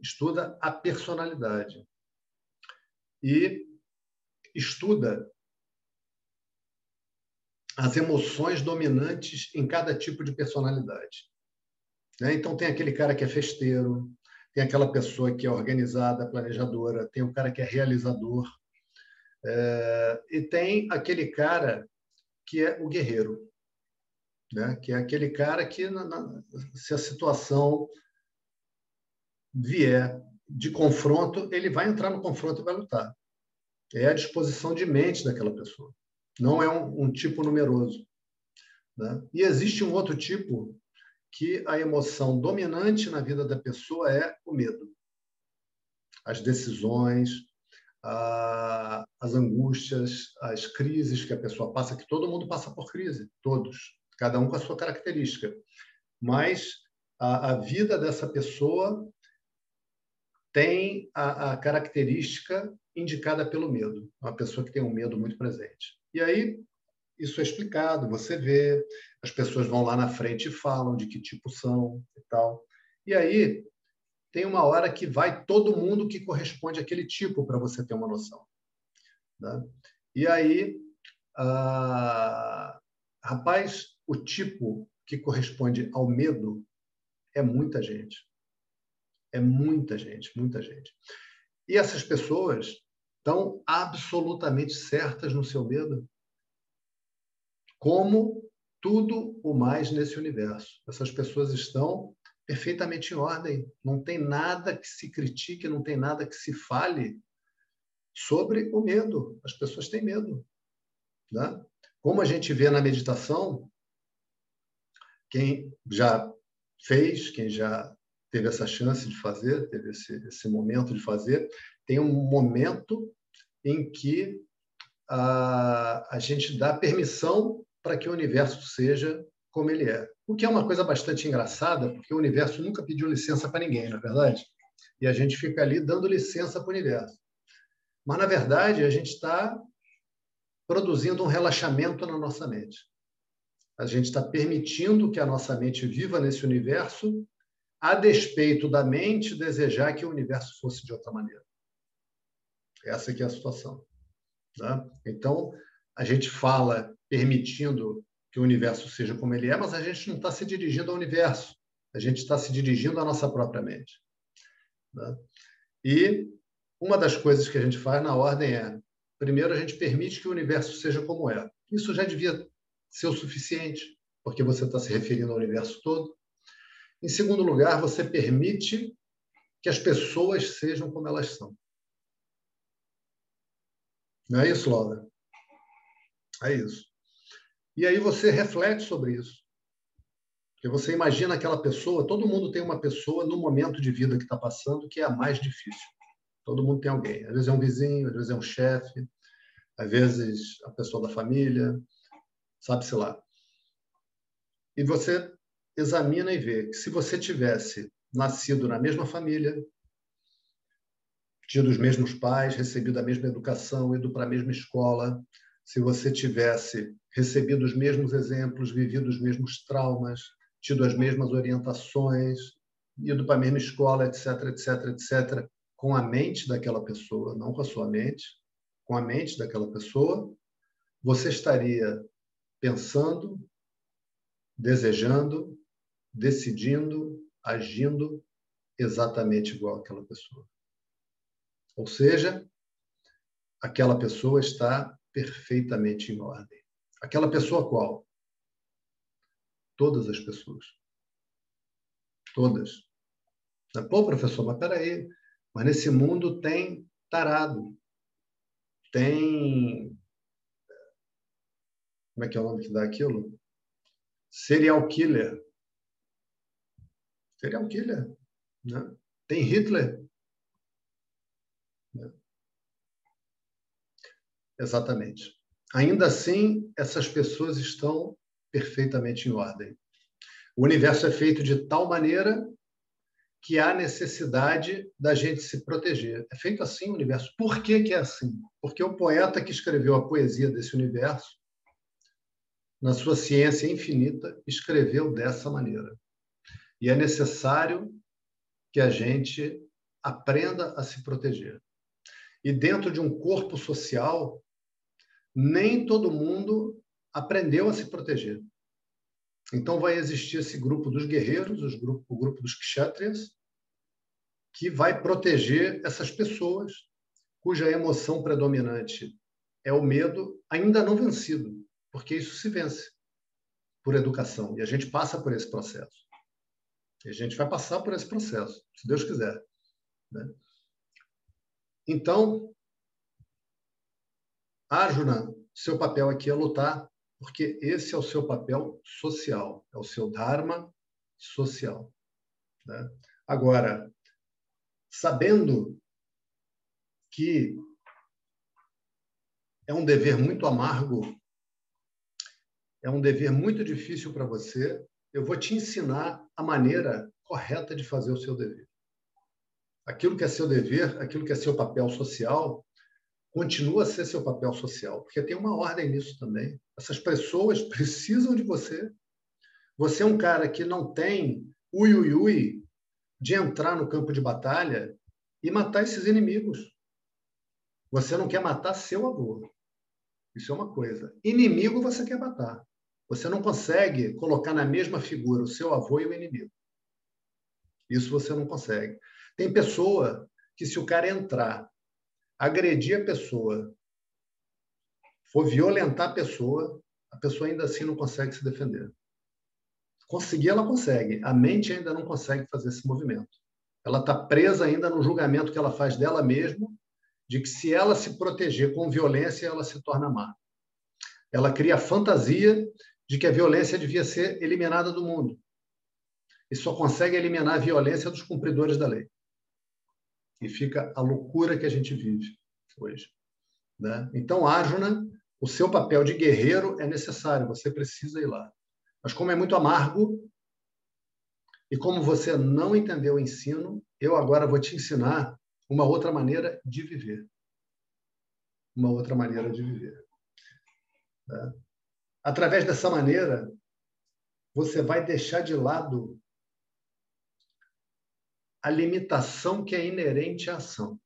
Speaker 1: Estuda a personalidade. E estuda as emoções dominantes em cada tipo de personalidade. Né? Então, tem aquele cara que é festeiro, tem aquela pessoa que é organizada, planejadora, tem o cara que é realizador, é... e tem aquele cara que é o guerreiro, né? que é aquele cara que, na, na, se a situação vier de confronto, ele vai entrar no confronto e vai lutar. É a disposição de mente daquela pessoa. Não é um, um tipo numeroso. Né? E existe um outro tipo que a emoção dominante na vida da pessoa é o medo. As decisões, a, as angústias, as crises que a pessoa passa, que todo mundo passa por crise, todos, cada um com a sua característica. Mas a, a vida dessa pessoa tem a, a característica indicada pelo medo, uma pessoa que tem um medo muito presente. E aí isso é explicado, você vê, as pessoas vão lá na frente e falam de que tipo são e tal. E aí tem uma hora que vai todo mundo que corresponde àquele tipo para você ter uma noção. Né? E aí, ah, rapaz, o tipo que corresponde ao medo é muita gente. É muita gente, muita gente. E essas pessoas estão absolutamente certas no seu medo, como tudo o mais nesse universo. Essas pessoas estão perfeitamente em ordem. Não tem nada que se critique, não tem nada que se fale sobre o medo. As pessoas têm medo. Né? Como a gente vê na meditação, quem já fez, quem já teve essa chance de fazer, teve esse, esse momento de fazer, tem um momento em que a, a gente dá permissão para que o universo seja como ele é. O que é uma coisa bastante engraçada, porque o universo nunca pediu licença para ninguém, na é verdade? E a gente fica ali dando licença para o universo. Mas, na verdade, a gente está produzindo um relaxamento na nossa mente. A gente está permitindo que a nossa mente viva nesse universo, a despeito da mente desejar que o universo fosse de outra maneira. Essa aqui é a situação. Tá? Então, a gente fala permitindo que o universo seja como ele é, mas a gente não está se dirigindo ao universo, a gente está se dirigindo à nossa própria mente. Tá? E uma das coisas que a gente faz na ordem é Primeiro, a gente permite que o universo seja como é. Isso já devia ser o suficiente, porque você está se referindo ao universo todo. Em segundo lugar, você permite que as pessoas sejam como elas são. Não é isso, Laura? É isso. E aí você reflete sobre isso. Porque você imagina aquela pessoa, todo mundo tem uma pessoa no momento de vida que está passando que é a mais difícil. Todo mundo tem alguém. Às vezes é um vizinho, às vezes é um chefe, às vezes a pessoa da família, sabe-se lá. E você examina e vê que se você tivesse nascido na mesma família, tido os mesmos pais, recebido a mesma educação, ido para a mesma escola, se você tivesse recebido os mesmos exemplos, vivido os mesmos traumas, tido as mesmas orientações, ido para a mesma escola, etc, etc, etc, com a mente daquela pessoa, não com a sua mente, com a mente daquela pessoa, você estaria pensando, desejando, decidindo, agindo exatamente igual àquela pessoa. Ou seja, aquela pessoa está perfeitamente em ordem. Aquela pessoa qual? Todas as pessoas. Todas. Pô, professor, mas peraí, mas nesse mundo tem tarado, tem. Como é que é o nome que dá aquilo? Serial killer. Serial killer. Né? Tem Hitler. Né? Exatamente. Ainda assim, essas pessoas estão perfeitamente em ordem. O universo é feito de tal maneira que há necessidade da gente se proteger. É feito assim o universo. Por que, que é assim? Porque o poeta que escreveu a poesia desse universo, na sua ciência infinita, escreveu dessa maneira. E é necessário que a gente aprenda a se proteger. E dentro de um corpo social, nem todo mundo aprendeu a se proteger. Então vai existir esse grupo dos guerreiros, grupo, o grupo dos kshatriyas, que vai proteger essas pessoas cuja emoção predominante é o medo ainda não vencido, porque isso se vence por educação e a gente passa por esse processo. E a gente vai passar por esse processo, se Deus quiser. Né? Então, Arjuna, seu papel aqui é lutar porque esse é o seu papel social, é o seu dharma social. Né? Agora, sabendo que é um dever muito amargo, é um dever muito difícil para você, eu vou te ensinar a maneira correta de fazer o seu dever. Aquilo que é seu dever, aquilo que é seu papel social, continua a ser seu papel social, porque tem uma ordem nisso também. Essas pessoas precisam de você. Você é um cara que não tem ui, ui, ui de entrar no campo de batalha e matar esses inimigos. Você não quer matar seu avô. Isso é uma coisa. Inimigo você quer matar. Você não consegue colocar na mesma figura o seu avô e o inimigo. Isso você não consegue. Tem pessoa que, se o cara entrar, agredir a pessoa, for violentar a pessoa, a pessoa ainda assim não consegue se defender. Conseguir, ela consegue. A mente ainda não consegue fazer esse movimento. Ela está presa ainda no julgamento que ela faz dela mesma, de que se ela se proteger com violência, ela se torna má. Ela cria a fantasia de que a violência devia ser eliminada do mundo. E só consegue eliminar a violência dos cumpridores da lei. E fica a loucura que a gente vive hoje. Né? Então, Arjuna, o seu papel de guerreiro é necessário, você precisa ir lá. Mas como é muito amargo, e como você não entendeu o ensino, eu agora vou te ensinar uma outra maneira de viver. Uma outra maneira de viver. Tá? Através dessa maneira, você vai deixar de lado a limitação que é inerente à ação.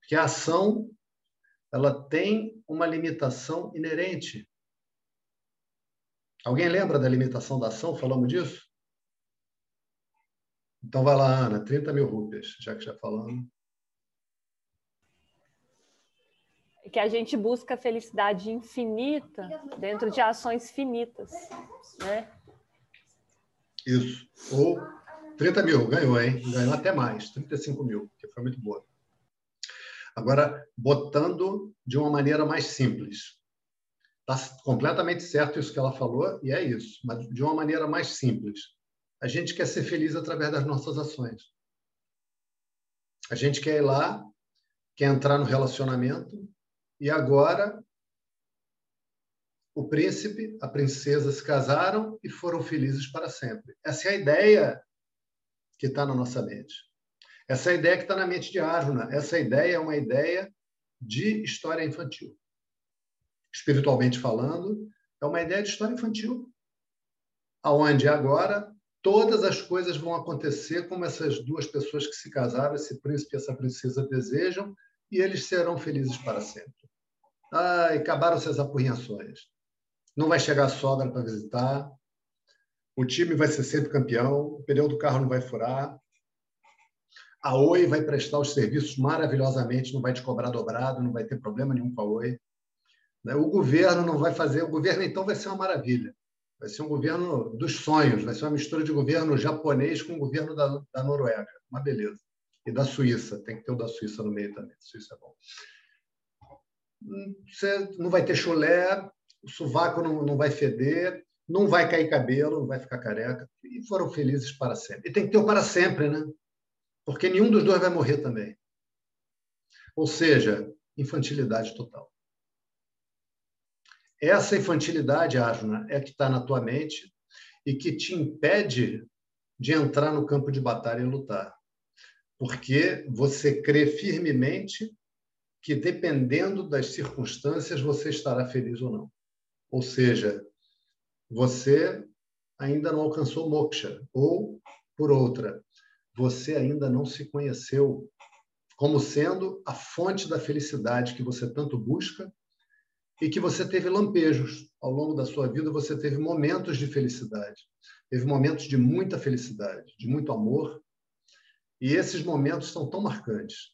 Speaker 1: Porque a ação ela tem uma limitação inerente. Alguém lembra da limitação da ação? Falamos disso? Então vai lá, Ana, 30 mil rupias, já que já falamos.
Speaker 7: Que a gente busca felicidade infinita dentro de ações finitas, né?
Speaker 1: Isso. Ou 30 mil, ganhou, hein? Ganhou até mais, 35 mil, que foi muito boa. Agora, botando de uma maneira mais simples. Está completamente certo isso que ela falou, e é isso, mas de uma maneira mais simples. A gente quer ser feliz através das nossas ações. A gente quer ir lá, quer entrar no relacionamento, e agora o príncipe, a princesa se casaram e foram felizes para sempre. Essa é a ideia que está na nossa mente. Essa é a ideia que está na mente de Arjuna. Essa ideia é uma ideia de história infantil. Espiritualmente falando, é uma ideia de história infantil. Aonde agora todas as coisas vão acontecer como essas duas pessoas que se casaram, esse príncipe e essa princesa desejam, e eles serão felizes para sempre. Ai, acabaram-se as apurrinhações. Não vai chegar a sogra para visitar, o time vai ser sempre campeão, o pneu do carro não vai furar, a Oi vai prestar os serviços maravilhosamente, não vai te cobrar dobrado, não vai ter problema nenhum com a Oi. Né? O governo não vai fazer, o governo então vai ser uma maravilha. Vai ser um governo dos sonhos, vai ser uma mistura de governo japonês com o governo da, da Noruega. Uma beleza. E da Suíça, tem que ter o da Suíça no meio também. Suíça é bom. Você não vai ter chulé, o sovaco não, não vai feder, não vai cair cabelo, não vai ficar careca. E foram felizes para sempre. E tem que ter o para sempre, né? porque nenhum dos dois vai morrer também. Ou seja, infantilidade total. Essa infantilidade, Arjuna, é que está na tua mente e que te impede de entrar no campo de batalha e lutar. Porque você crê firmemente que, dependendo das circunstâncias, você estará feliz ou não. Ou seja, você ainda não alcançou moksha. Ou, por outra, você ainda não se conheceu como sendo a fonte da felicidade que você tanto busca e que você teve lampejos ao longo da sua vida, você teve momentos de felicidade, teve momentos de muita felicidade, de muito amor, e esses momentos são tão marcantes.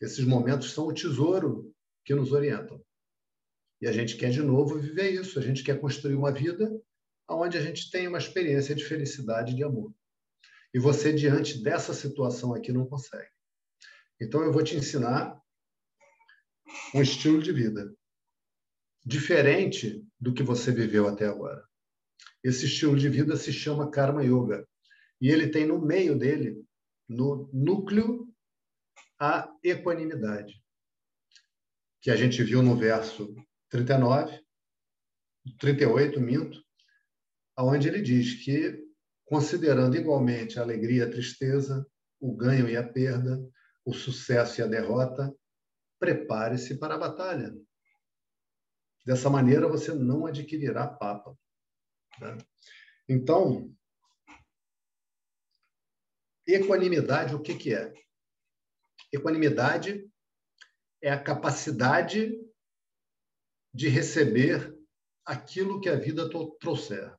Speaker 1: Esses momentos são o tesouro que nos orientam. E a gente quer de novo viver isso, a gente quer construir uma vida onde a gente tem uma experiência de felicidade e de amor. E você, diante dessa situação aqui, não consegue. Então, eu vou te ensinar um estilo de vida diferente do que você viveu até agora. Esse estilo de vida se chama Karma Yoga. E ele tem no meio dele, no núcleo, a equanimidade, que a gente viu no verso 39, 38, minto, onde ele diz que considerando igualmente a alegria e a tristeza, o ganho e a perda, o sucesso e a derrota, prepare-se para a batalha. Dessa maneira, você não adquirirá papa. Né? Então, equanimidade, o que, que é? Equanimidade é a capacidade de receber aquilo que a vida trouxer.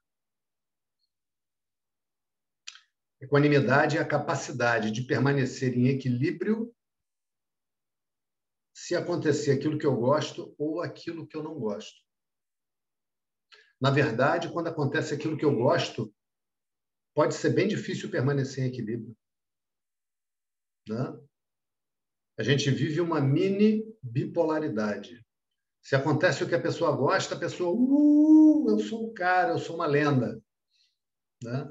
Speaker 1: Equanimidade é a capacidade de permanecer em equilíbrio se acontecer aquilo que eu gosto ou aquilo que eu não gosto. Na verdade, quando acontece aquilo que eu gosto, pode ser bem difícil permanecer em equilíbrio. Né? A gente vive uma mini bipolaridade. Se acontece o que a pessoa gosta, a pessoa, uh, eu sou um cara, eu sou uma lenda. Né?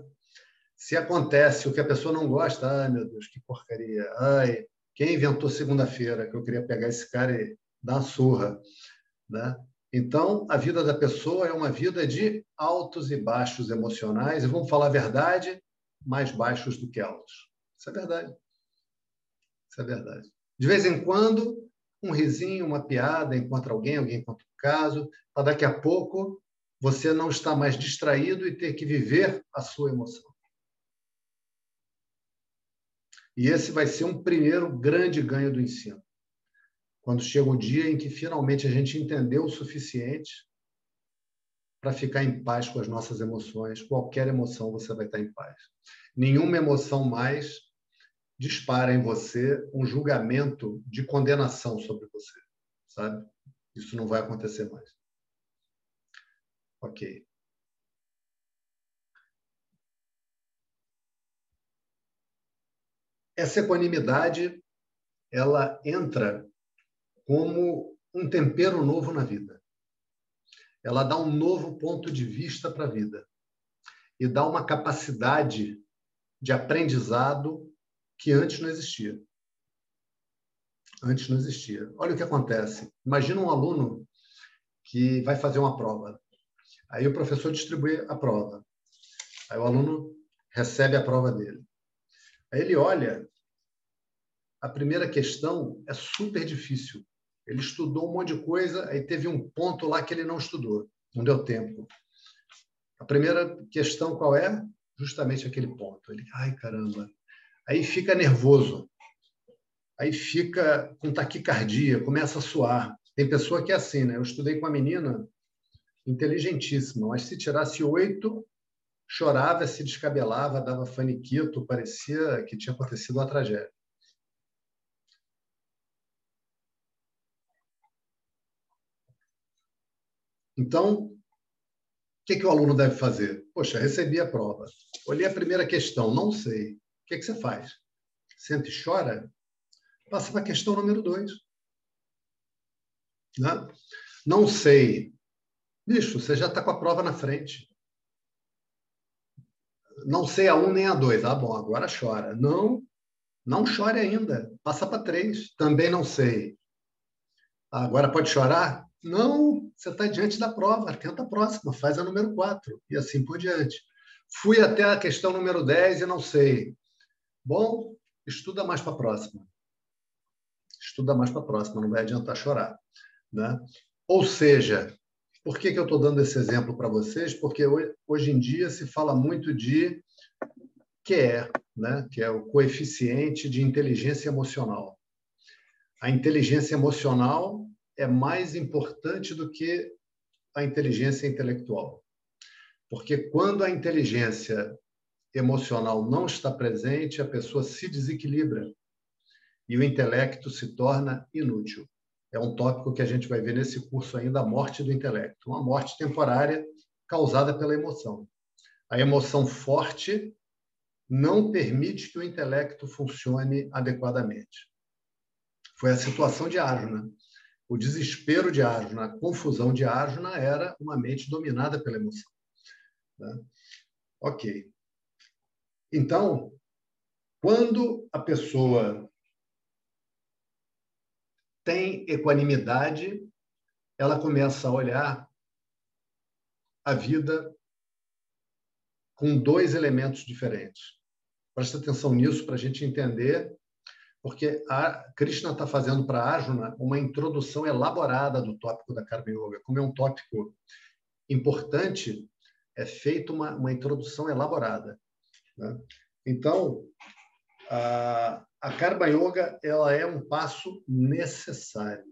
Speaker 1: Se acontece o que a pessoa não gosta, ai meu Deus, que porcaria. Ai, quem inventou segunda-feira que eu queria pegar esse cara e dar uma surra, né? Então, a vida da pessoa é uma vida de altos e baixos emocionais, e vamos falar a verdade, mais baixos do que altos. Isso é verdade. Isso é verdade. De vez em quando, um risinho, uma piada, encontra alguém, alguém conta um caso, para daqui a pouco você não estar mais distraído e ter que viver a sua emoção. E esse vai ser um primeiro grande ganho do ensino. Quando chega o dia em que finalmente a gente entendeu o suficiente para ficar em paz com as nossas emoções, qualquer emoção você vai estar em paz. Nenhuma emoção mais dispara em você um julgamento de condenação sobre você, sabe? Isso não vai acontecer mais. Ok. essa equanimidade ela entra como um tempero novo na vida. Ela dá um novo ponto de vista para a vida e dá uma capacidade de aprendizado que antes não existia. Antes não existia. Olha o que acontece. Imagina um aluno que vai fazer uma prova. Aí o professor distribui a prova. Aí o aluno recebe a prova dele. Aí ele olha, a primeira questão é super difícil. Ele estudou um monte de coisa, aí teve um ponto lá que ele não estudou, não deu tempo. A primeira questão qual é? Justamente aquele ponto. Ele, ai caramba. Aí fica nervoso. Aí fica com taquicardia, começa a suar. Tem pessoa que é assim, né? Eu estudei com uma menina inteligentíssima, mas se tirasse oito, chorava, se descabelava, dava faniquito, parecia que tinha acontecido uma tragédia. Então, o que, que o aluno deve fazer? Poxa, recebi a prova. Olhei a primeira questão, não sei. O que, que você faz? Senta e chora? Passa para a questão número dois. Né? Não sei. Bicho, você já está com a prova na frente não sei a um nem a dois. Ah, bom, agora chora. Não, não chore ainda. Passa para três. Também não sei. Agora pode chorar? Não, você está diante da prova. Tenta a próxima, faz a número quatro. E assim por diante. Fui até a questão número 10 e não sei. Bom, estuda mais para a próxima. Estuda mais para a próxima, não vai adiantar chorar. Né? Ou seja, por que, que eu estou dando esse exemplo para vocês? Porque hoje em dia se fala muito de QE, né? que é o coeficiente de inteligência emocional. A inteligência emocional é mais importante do que a inteligência intelectual. Porque quando a inteligência emocional não está presente, a pessoa se desequilibra e o intelecto se torna inútil é um tópico que a gente vai ver nesse curso ainda, a morte do intelecto. Uma morte temporária causada pela emoção. A emoção forte não permite que o intelecto funcione adequadamente. Foi a situação de Arjuna. O desespero de Arjuna, a confusão de Arjuna era uma mente dominada pela emoção. Né? Ok. Então, quando a pessoa tem equanimidade, ela começa a olhar a vida com dois elementos diferentes. Presta atenção nisso para a gente entender, porque a Krishna está fazendo para Arjuna uma introdução elaborada do tópico da Karma Yoga. Como é um tópico importante, é feita uma, uma introdução elaborada. Né? Então, a, a Karma Yoga ela é um passo necessário.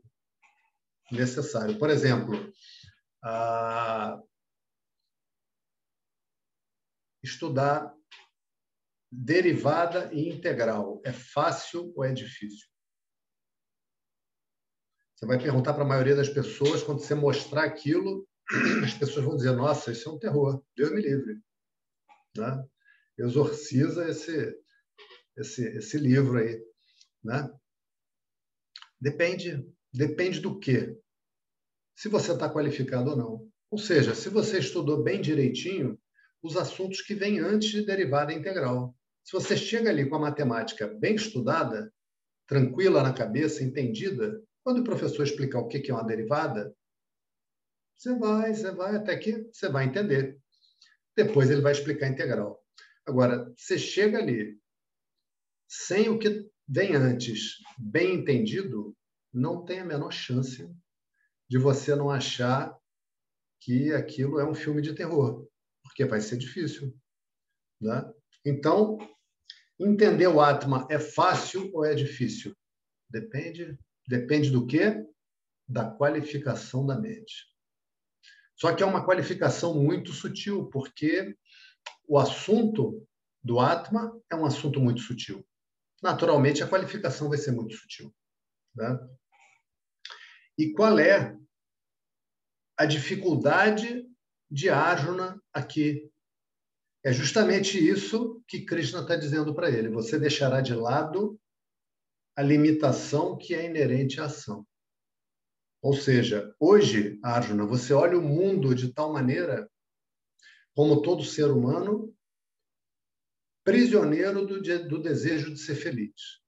Speaker 1: Necessário. Por exemplo, a estudar derivada e integral. É fácil ou é difícil? Você vai perguntar para a maioria das pessoas, quando você mostrar aquilo, as pessoas vão dizer: Nossa, isso é um terror, Deus me livre. Né? Exorciza esse, esse, esse livro aí. Né? Depende, depende do quê? Se você está qualificado ou não. Ou seja, se você estudou bem direitinho os assuntos que vêm antes de derivada integral. Se você chega ali com a matemática bem estudada, tranquila na cabeça, entendida, quando o professor explicar o que é uma derivada, você vai, você vai até que você vai entender. Depois ele vai explicar integral. Agora, você chega ali sem o que vem antes bem entendido, não tem a menor chance de você não achar que aquilo é um filme de terror, porque vai ser difícil. Né? Então, entender o Atma é fácil ou é difícil? Depende, depende do quê? Da qualificação da mente. Só que é uma qualificação muito sutil, porque o assunto do Atma é um assunto muito sutil. Naturalmente, a qualificação vai ser muito sutil. Né? E qual é a dificuldade de Arjuna aqui? É justamente isso que Krishna está dizendo para ele. Você deixará de lado a limitação que é inerente à ação. Ou seja, hoje, Arjuna, você olha o mundo de tal maneira, como todo ser humano, prisioneiro do, do desejo de ser feliz,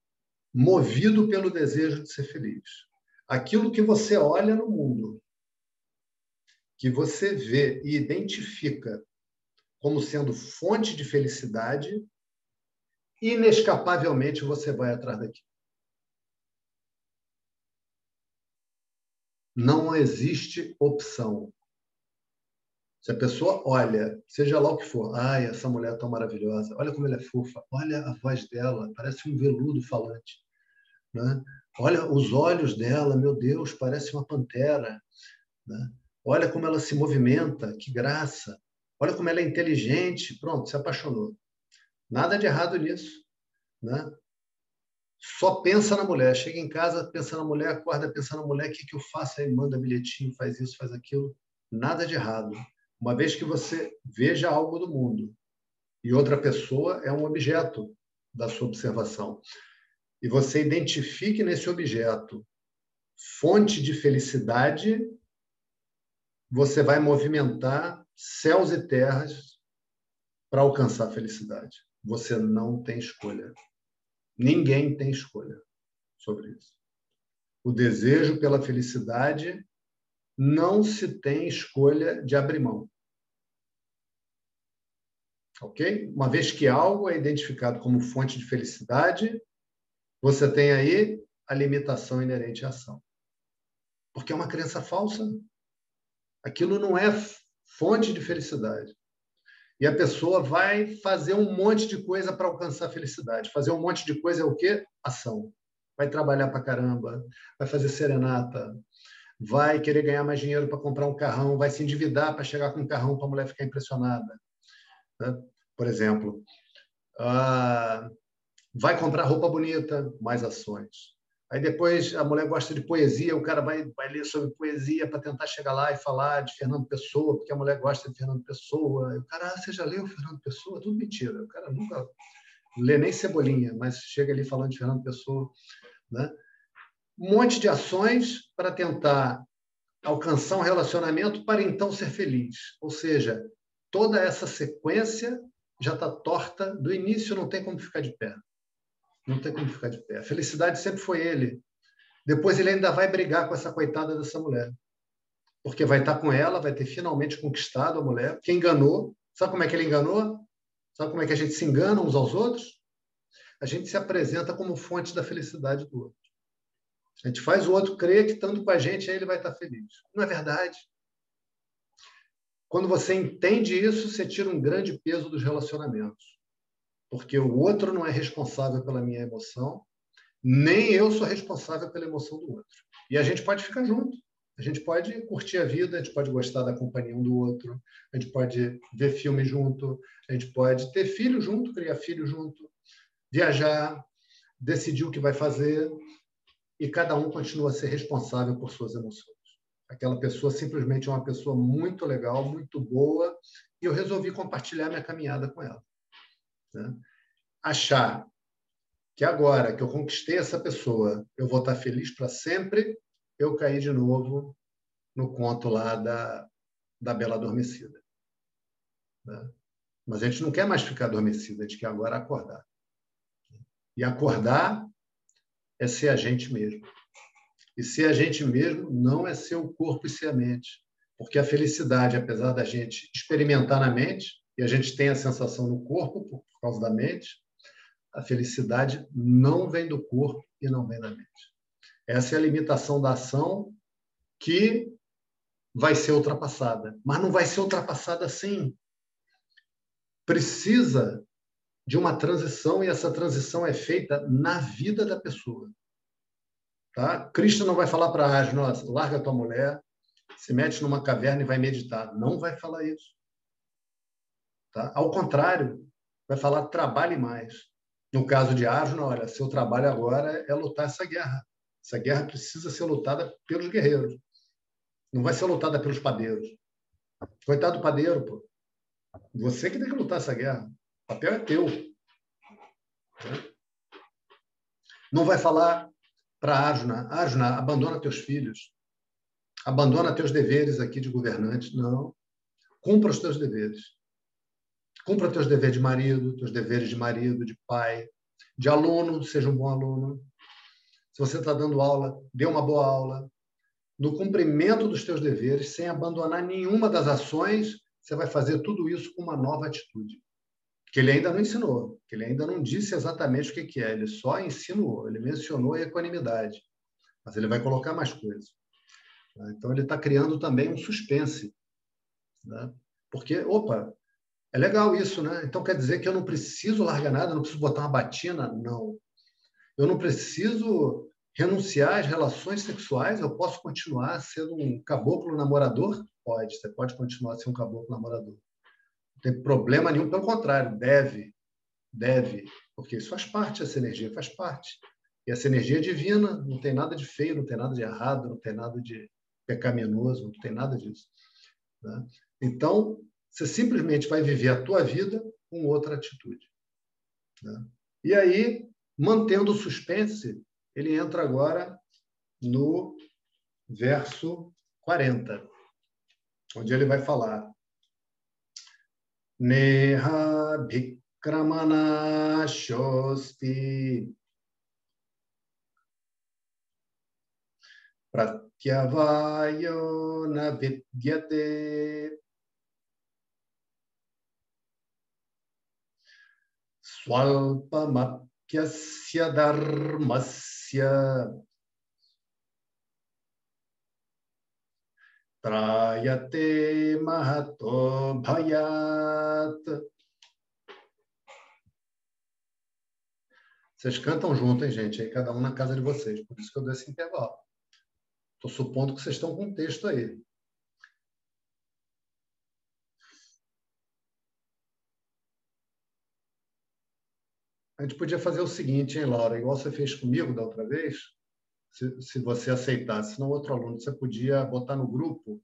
Speaker 1: movido pelo desejo de ser feliz. Aquilo que você olha no mundo, que você vê e identifica como sendo fonte de felicidade, inescapavelmente você vai atrás daquilo. não existe opção. Se a pessoa olha, seja lá o que for, ai, essa mulher é tão maravilhosa, olha como ela é fofa, olha a voz dela, parece um veludo falante. Né? Olha os olhos dela, meu Deus, parece uma pantera. Né? Olha como ela se movimenta, que graça. Olha como ela é inteligente. Pronto, se apaixonou. Nada de errado nisso. Né? só pensa na mulher. Chega em casa, pensa na mulher, acorda, pensa na mulher, o que, que eu faço? Aí manda bilhetinho, faz isso, faz aquilo. Nada de errado. Uma vez que você veja algo do mundo e outra pessoa é um objeto da sua observação, e você identifique nesse objeto fonte de felicidade, você vai movimentar céus e terras para alcançar a felicidade. Você não tem escolha. Ninguém tem escolha sobre isso. O desejo pela felicidade não se tem escolha de abrir mão. Ok? Uma vez que algo é identificado como fonte de felicidade, você tem aí a limitação inerente à ação. Porque é uma crença falsa. Aquilo não é fonte de felicidade. E a pessoa vai fazer um monte de coisa para alcançar a felicidade. Fazer um monte de coisa é o quê? Ação. Vai trabalhar para caramba, vai fazer serenata, vai querer ganhar mais dinheiro para comprar um carrão, vai se endividar para chegar com um carrão para a mulher ficar impressionada. Né? Por exemplo, ah, vai comprar roupa bonita, mais ações. Aí depois a mulher gosta de poesia, o cara vai, vai ler sobre poesia para tentar chegar lá e falar de Fernando Pessoa, porque a mulher gosta de Fernando Pessoa. o cara, ah, você já leu Fernando Pessoa? Tudo mentira. O cara nunca lê nem Cebolinha, mas chega ali falando de Fernando Pessoa. Né? Um monte de ações para tentar alcançar um relacionamento para então ser feliz. Ou seja, toda essa sequência já está torta, do início não tem como ficar de pé. Não tem como ficar de pé. A felicidade sempre foi ele. Depois ele ainda vai brigar com essa coitada dessa mulher. Porque vai estar com ela, vai ter finalmente conquistado a mulher, que enganou. Sabe como é que ele enganou? Sabe como é que a gente se engana uns aos outros? A gente se apresenta como fonte da felicidade do outro. A gente faz o outro crer que estando com a gente, ele vai estar feliz. Não é verdade. Quando você entende isso, você tira um grande peso dos relacionamentos porque o outro não é responsável pela minha emoção, nem eu sou responsável pela emoção do outro. E a gente pode ficar junto. A gente pode curtir a vida, a gente pode gostar da companhia um do outro, a gente pode ver filme junto, a gente pode ter filho junto, criar filho junto, viajar, decidir o que vai fazer, e cada um continua a ser responsável por suas emoções. Aquela pessoa simplesmente é uma pessoa muito legal, muito boa, e eu resolvi compartilhar minha caminhada com ela. Né? Achar que agora que eu conquistei essa pessoa, eu vou estar feliz para sempre, eu caí de novo no conto lá da, da Bela Adormecida. Né? Mas a gente não quer mais ficar adormecida, a gente quer agora acordar. E acordar é ser a gente mesmo. E ser a gente mesmo não é ser o corpo e ser a mente. Porque a felicidade, apesar da gente experimentar na mente, e a gente tem a sensação no corpo por causa da mente, a felicidade não vem do corpo e não vem da mente. Essa é a limitação da ação que vai ser ultrapassada. Mas não vai ser ultrapassada assim. Precisa de uma transição e essa transição é feita na vida da pessoa. Tá? Cristo não vai falar para a nossa, larga tua mulher, se mete numa caverna e vai meditar. Não vai falar isso. Tá? Ao contrário, vai falar trabalhe mais. No caso de Arjuna, olha, seu trabalho agora é lutar essa guerra. Essa guerra precisa ser lutada pelos guerreiros. Não vai ser lutada pelos padeiros. Coitado do padeiro, pô. Você que tem que lutar essa guerra. O papel é teu. Não vai falar para Arjuna, Arjuna, abandona teus filhos. Abandona teus deveres aqui de governante. Não. Cumpra os teus deveres. Cumpra teus deveres de marido, teus deveres de marido, de pai, de aluno, seja um bom aluno. Se você está dando aula, dê uma boa aula. No cumprimento dos teus deveres, sem abandonar nenhuma das ações, você vai fazer tudo isso com uma nova atitude. Que ele ainda não ensinou, que ele ainda não disse exatamente o que, é, ele só ensinou, ele mencionou a equanimidade, mas ele vai colocar mais coisas. Então, ele está criando também um suspense. Né? Porque, opa, é legal isso, né? Então quer dizer que eu não preciso largar nada, não preciso botar uma batina? Não. Eu não preciso renunciar às relações sexuais, eu posso continuar sendo um caboclo namorador? Pode, você pode continuar sendo um caboclo namorador. Não tem problema nenhum, pelo contrário, deve, deve, porque isso faz parte, essa energia faz parte. E essa energia é divina, não tem nada de feio, não tem nada de errado, não tem nada de pecaminoso, não tem nada disso. Né? Então, você simplesmente vai viver a tua vida com outra atitude. Né? E aí, mantendo o suspense, ele entra agora no verso 40, onde ele vai falar Neha Bhikramana Shospi Pratyavayo na vidyate स्वल्पमप्यस्य धर्मस्य त्रायते महतो भयात् Vocês cantam junto, hein, gente? Aí cada um na casa de vocês. Por isso que eu dou esse intervalo. Estou supondo que vocês estão com texto aí. A gente podia fazer o seguinte, hein, Laura? Igual você fez comigo da outra vez, se, se você aceitasse, não outro aluno, você podia botar no grupo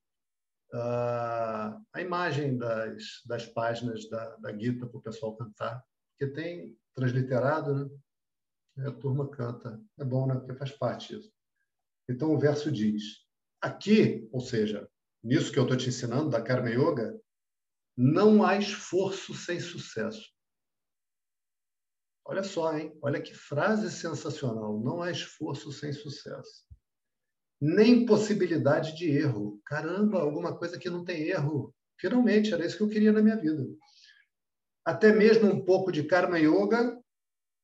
Speaker 1: uh, a imagem das, das páginas da, da Gita para o pessoal cantar, porque tem transliterado, né? A turma canta. É bom, né? Porque faz parte disso. Então, o verso diz: aqui, ou seja, nisso que eu estou te ensinando, da Karma Yoga, não há esforço sem sucesso. Olha só, hein? Olha que frase sensacional. Não há esforço sem sucesso. Nem possibilidade de erro. Caramba, alguma coisa que não tem erro. Finalmente, era isso que eu queria na minha vida. Até mesmo um pouco de Karma Yoga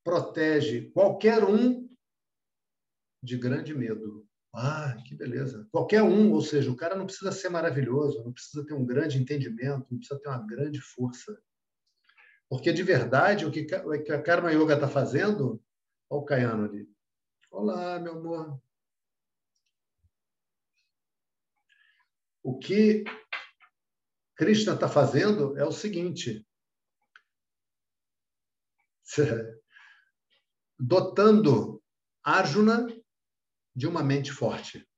Speaker 1: protege qualquer um de grande medo. Ah, que beleza. Qualquer um, ou seja, o cara não precisa ser maravilhoso, não precisa ter um grande entendimento, não precisa ter uma grande força. Porque, de verdade, o que a Karma Yoga está fazendo... Olha o Caiano ali. Olá, meu amor. O que Krishna está fazendo é o seguinte: dotando Arjuna de uma mente forte.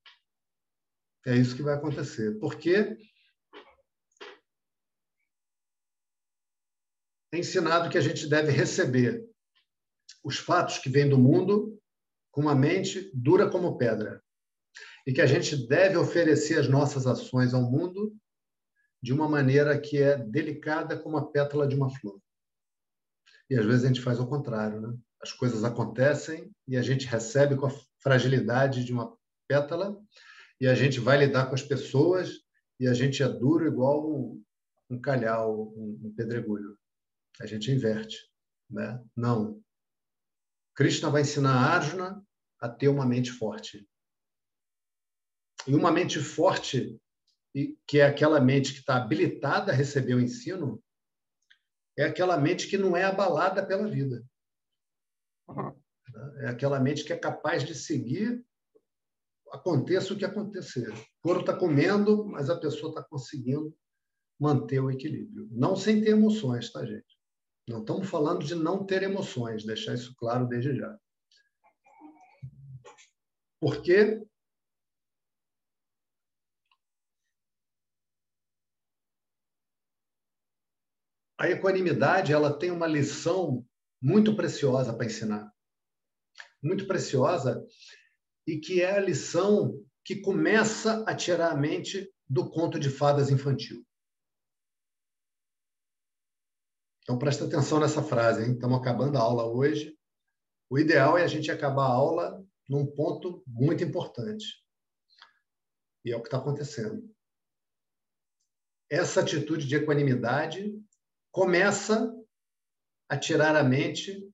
Speaker 1: É isso que vai acontecer. Porque ensinado que a gente deve receber os fatos que vêm do mundo com uma mente dura como pedra. E que a gente deve oferecer as nossas ações ao mundo de uma maneira que é delicada como a pétala de uma flor. E às vezes a gente faz o contrário, né? As coisas acontecem e a gente recebe com a fragilidade de uma pétala e a gente vai lidar com as pessoas e a gente é duro igual um, calhau, um pedregulho. A gente inverte, né? Não. Krishna vai ensinar a Arjuna a ter uma mente forte. E uma mente forte, que é aquela mente que está habilitada a receber o ensino, é aquela mente que não é abalada pela vida. É aquela mente que é capaz de seguir, aconteça o que acontecer. O couro está comendo, mas a pessoa está conseguindo manter o equilíbrio. Não sem ter emoções, tá, gente? Não estamos falando de não ter emoções, deixar isso claro desde já. Porque a equanimidade ela tem uma lição muito preciosa para ensinar. Muito preciosa e que é a lição que começa a tirar a mente do conto de fadas infantil. Então presta atenção nessa frase, hein? Estamos acabando a aula hoje. O ideal é a gente acabar a aula num ponto muito importante. E é o que está acontecendo. Essa atitude de equanimidade começa a tirar a mente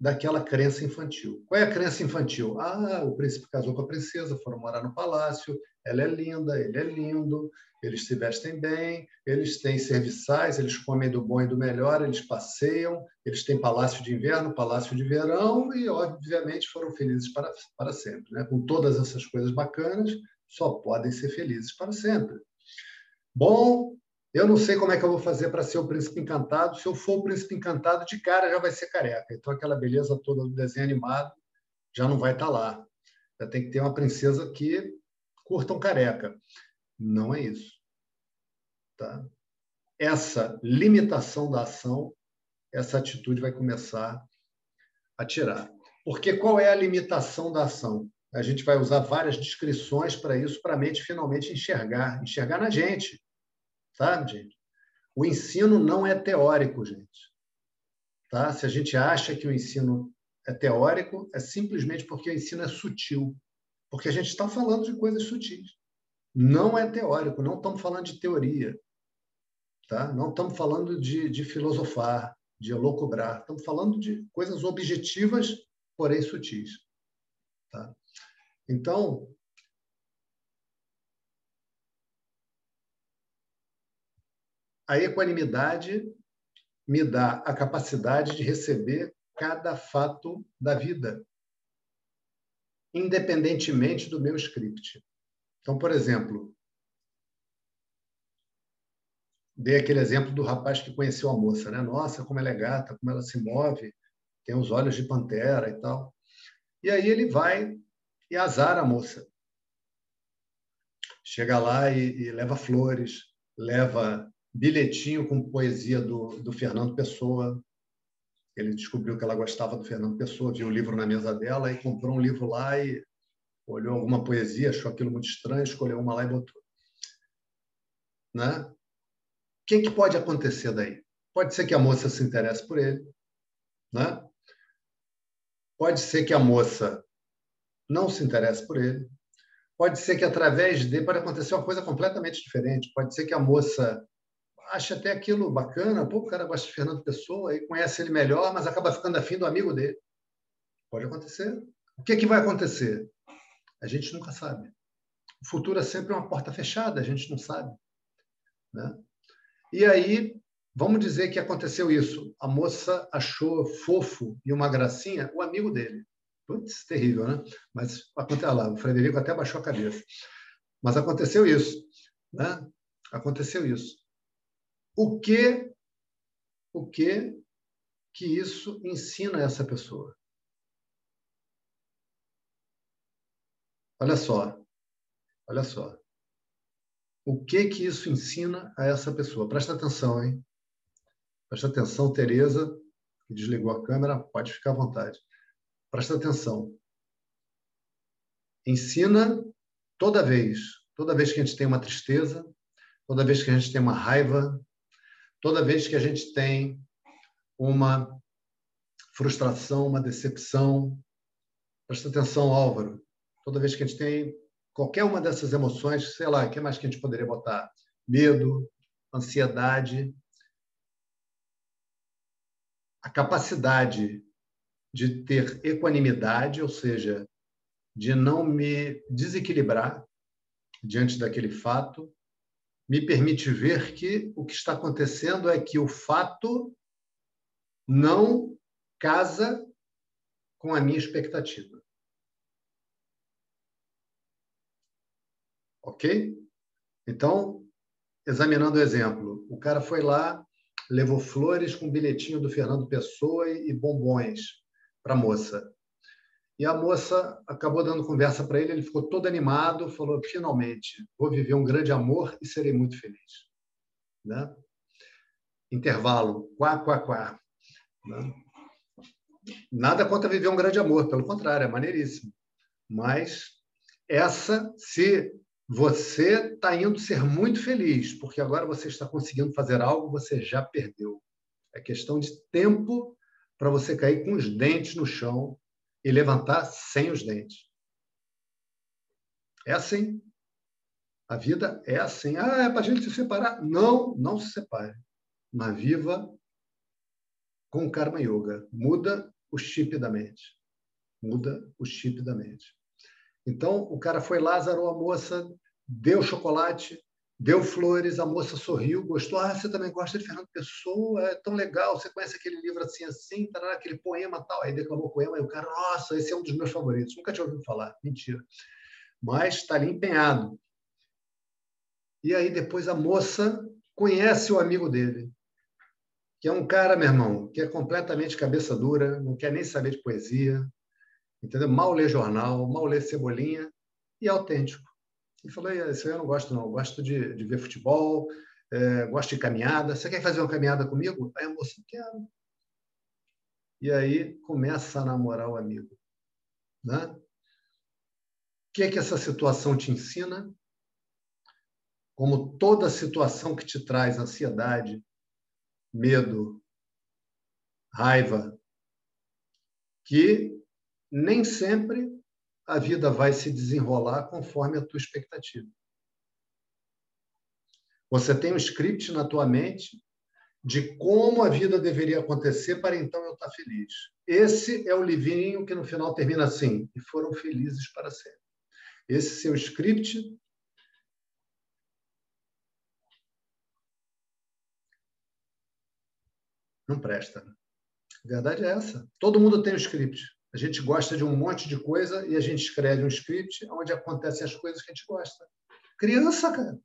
Speaker 1: daquela crença infantil. Qual é a crença infantil? Ah, o príncipe casou com a princesa, foram morar no palácio, ela é linda, ele é lindo, eles se vestem bem, eles têm serviçais, eles comem do bom e do melhor, eles passeiam, eles têm palácio de inverno, palácio de verão e, obviamente, foram felizes para, para sempre. Né? Com todas essas coisas bacanas, só podem ser felizes para sempre. Bom, eu não sei como é que eu vou fazer para ser o príncipe encantado. Se eu for o príncipe encantado, de cara já vai ser careca. Então, aquela beleza toda do desenho animado já não vai estar tá lá. Já tem que ter uma princesa que curta um careca. Não é isso. Tá? Essa limitação da ação, essa atitude vai começar a tirar. Porque qual é a limitação da ação? A gente vai usar várias descrições para isso, para a mente finalmente enxergar, enxergar na gente tá, gente? O ensino não é teórico, gente. Tá? Se a gente acha que o ensino é teórico, é simplesmente porque o ensino é sutil. Porque a gente está falando de coisas sutis. Não é teórico, não estamos falando de teoria. Tá? Não estamos falando de, de filosofar, de elocubrar. Estamos falando de coisas objetivas, porém sutis. Tá? Então, A equanimidade me dá a capacidade de receber cada fato da vida, independentemente do meu script. Então, por exemplo, dei aquele exemplo do rapaz que conheceu a moça, né? Nossa, como ela é gata, como ela se move, tem os olhos de pantera e tal. E aí ele vai e azara a moça. Chega lá e, e leva flores, leva bilhetinho com poesia do, do Fernando Pessoa. Ele descobriu que ela gostava do Fernando Pessoa, viu o livro na mesa dela e comprou um livro lá e olhou alguma poesia, achou aquilo muito estranho, escolheu uma lá e botou. Né? O que, que pode acontecer daí? Pode ser que a moça se interesse por ele. Né? Pode ser que a moça não se interesse por ele. Pode ser que através dele pode acontecer uma coisa completamente diferente. Pode ser que a moça acha até aquilo bacana, pô, o cara gosta de Fernando Pessoa e conhece ele melhor, mas acaba ficando afim do amigo dele. Pode acontecer. O que, é que vai acontecer? A gente nunca sabe. O futuro é sempre uma porta fechada, a gente não sabe. Né? E aí, vamos dizer que aconteceu isso. A moça achou fofo e uma gracinha o amigo dele. Putz, terrível, né? Mas aconteceu lá, o Frederico até baixou a cabeça. Mas aconteceu isso. Né? Aconteceu isso. O que, o que que isso ensina essa pessoa? Olha só, olha só. O que que isso ensina a essa pessoa? Presta atenção, hein? Presta atenção, Tereza, que desligou a câmera, pode ficar à vontade. Presta atenção. Ensina toda vez, toda vez que a gente tem uma tristeza, toda vez que a gente tem uma raiva, toda vez que a gente tem uma frustração, uma decepção. Presta atenção, Álvaro. Toda vez que a gente tem qualquer uma dessas emoções, sei lá, o que mais que a gente poderia botar? Medo, ansiedade, a capacidade de ter equanimidade, ou seja, de não me desequilibrar diante daquele fato, me permite ver que o que está acontecendo é que o fato não casa com a minha expectativa. Ok? Então, examinando o exemplo, o cara foi lá, levou flores com bilhetinho do Fernando Pessoa e bombons para a moça. E a moça acabou dando conversa para ele, ele ficou todo animado, falou: finalmente, vou viver um grande amor e serei muito feliz. Né? Intervalo, quá, quá, quá. Né? Nada contra viver um grande amor, pelo contrário, é maneiríssimo. Mas essa, se você está indo ser muito feliz, porque agora você está conseguindo fazer algo, você já perdeu. É questão de tempo para você cair com os dentes no chão e levantar sem os dentes. É assim. A vida é assim. Ah, é para a gente se separar? Não, não se separe. Mas viva com Karma Yoga. Muda o chip da mente. Muda o chip da mente. Então, o cara foi lá, zarou a moça, deu chocolate, deu flores, a moça sorriu, gostou. Ah, você também gosta de Fernando Pessoa? É tão legal. Você conhece aquele livro assim, assim, tará, aquele poema tal. Aí declamou o poema e o cara, nossa, esse é um dos meus favoritos. Nunca tinha ouvido falar. Mentira. Mas está ali empenhado. E aí depois a moça conhece o amigo dele que é um cara, meu irmão, que é completamente cabeça dura, não quer nem saber de poesia, entendeu? Mal lê jornal, mal lê cebolinha e é autêntico. E falou: Isso aí eu não gosto, não. Eu gosto de, de ver futebol, é, gosto de caminhada. Você quer fazer uma caminhada comigo? Aí a moça, quero. E aí começa a namorar o amigo. Né? O que é que essa situação te ensina? Como toda situação que te traz ansiedade, medo, raiva, que nem sempre a vida vai se desenrolar conforme a tua expectativa. Você tem um script na tua mente de como a vida deveria acontecer para então eu estar feliz. Esse é o livrinho que no final termina assim: e foram felizes para sempre. Esse seu script Não presta. A verdade é essa. Todo mundo tem um script. A gente gosta de um monte de coisa e a gente escreve um script onde acontecem as coisas que a gente gosta. Criança, cara.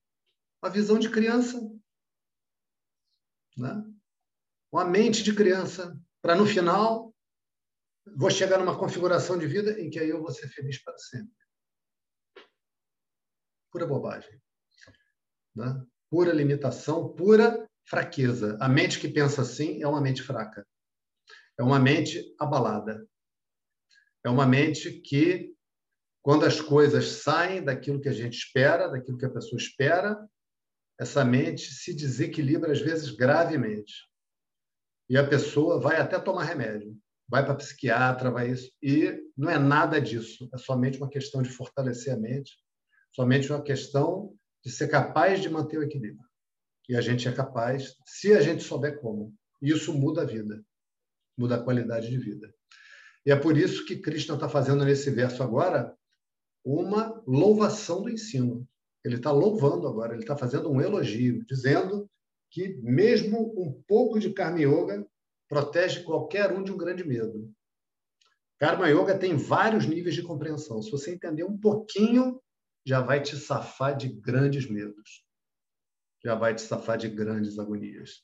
Speaker 1: Uma visão de criança. Né? Uma mente de criança. Para no final, vou chegar numa configuração de vida em que aí eu vou ser feliz para sempre. Pura bobagem. Né? Pura limitação, pura fraqueza. A mente que pensa assim é uma mente fraca. É uma mente abalada. É uma mente que, quando as coisas saem daquilo que a gente espera, daquilo que a pessoa espera, essa mente se desequilibra, às vezes, gravemente. E a pessoa vai até tomar remédio, vai para psiquiatra, vai isso. E não é nada disso. É somente uma questão de fortalecer a mente, somente uma questão de ser capaz de manter o equilíbrio. E a gente é capaz, se a gente souber como. Isso muda a vida, muda a qualidade de vida. E é por isso que Krishna está fazendo nesse verso agora uma louvação do ensino. Ele está louvando agora, ele está fazendo um elogio, dizendo que mesmo um pouco de Karma Yoga protege qualquer um de um grande medo. Karma Yoga tem vários níveis de compreensão. Se você entender um pouquinho, já vai te safar de grandes medos. já vai te safar de grandes agonias.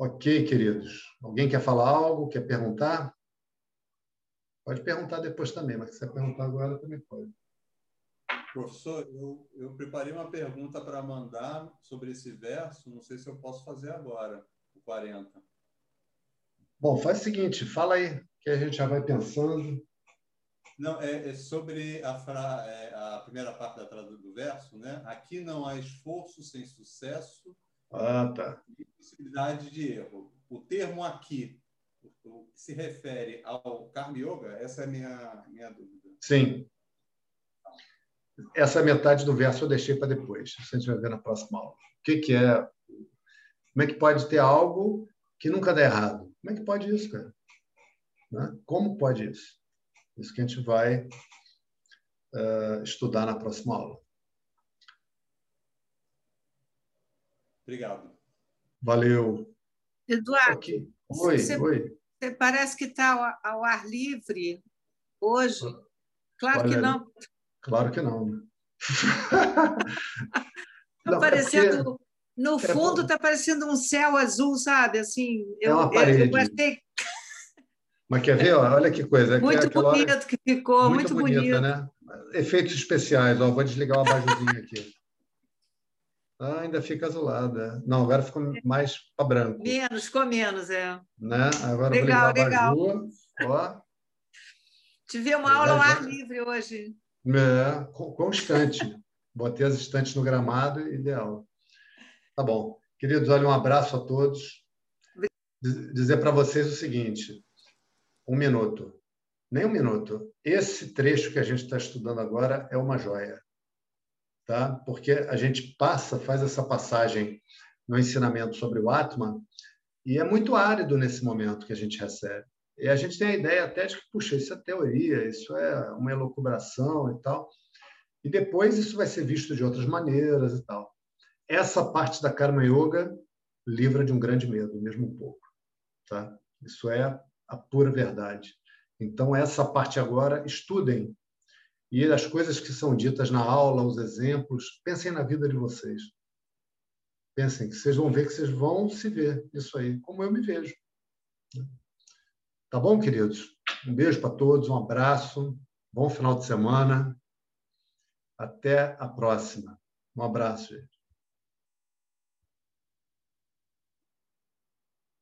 Speaker 1: Ok, queridos. Alguém quer falar algo? Quer perguntar? Pode perguntar depois também, mas se você perguntar agora, também pode.
Speaker 4: Professor, eu, eu preparei uma pergunta para mandar sobre esse verso, não sei se eu posso fazer agora, o 40.
Speaker 1: Bom, faz o seguinte, fala aí, que a gente já vai pensando.
Speaker 4: Não, é, é sobre a, fra, é, a primeira parte da do verso, né? Aqui não há esforço sem sucesso
Speaker 1: ah, tá.
Speaker 4: e possibilidade de erro. O termo aqui, se refere ao Karma Yoga, essa é a minha, minha dúvida.
Speaker 1: Sim. Essa metade do verso eu deixei para depois. A gente vai ver na próxima aula. O que, que é? Como é que pode ter algo que nunca dá errado? Como é que pode isso, cara? Né? Como pode isso? Isso que a gente vai uh, estudar na próxima aula.
Speaker 4: Obrigado.
Speaker 1: Valeu.
Speaker 8: Eduardo.
Speaker 1: Oi,
Speaker 8: você,
Speaker 1: oi.
Speaker 8: você parece que está ao, ao, ar livre hoje. Claro
Speaker 1: Olha,
Speaker 8: que não.
Speaker 1: Claro que não. Né? É
Speaker 8: parecendo.
Speaker 1: porque-
Speaker 8: No
Speaker 1: é
Speaker 8: fundo está parecendo um céu azul, sabe? Assim,
Speaker 1: É
Speaker 8: eu,
Speaker 1: uma
Speaker 8: eu,
Speaker 1: parede.
Speaker 8: eu achei
Speaker 1: Mas quer ver? Olha que coisa. é
Speaker 8: muito
Speaker 1: hora-
Speaker 8: bonito que ficou, muito,
Speaker 1: bonita,
Speaker 8: bonito.
Speaker 1: né? Efeitos especiais. Ó, vou desligar o abajurzinho aqui. Ah, ainda fica azulada. Não, agora ficou mais para branco.
Speaker 8: Menos, ficou menos, é.
Speaker 1: Né? Agora
Speaker 8: Legal, legal.
Speaker 1: o abajur. Ó,
Speaker 8: Tive uma
Speaker 1: Já,
Speaker 8: aula ao ar livre hoje.
Speaker 1: É, estante. Botei as estantes no gramado, ideal. Tá bom. Queridos, olha, um abraço a todos. Diz- Dizer para vocês o seguinte: um minuto. Nem um minuto. Esse trecho que a gente está estudando agora é uma joia. Tá? Porque a gente passa, faz essa passagem no ensinamento sobre o Atman, e é muito árido nesse momento que a gente recebe. E a gente tem a ideia até de que, puxa, isso é teoria, isso é uma elucubração e tal. E depois isso vai ser visto de outras maneiras e tal. Essa parte da Karma Yoga livra de um grande medo, mesmo um pouco. Tá? Isso é a pura verdade. Então, essa parte agora, estudem. E as coisas que são ditas na aula, os exemplos, pensem na vida de vocês. Pensem que vocês vão ver que vocês vão se ver isso aí, como eu me vejo. Tá bom, queridos? Um beijo para todos, um abraço, bom final de semana. Até a próxima. Um abraço, gente.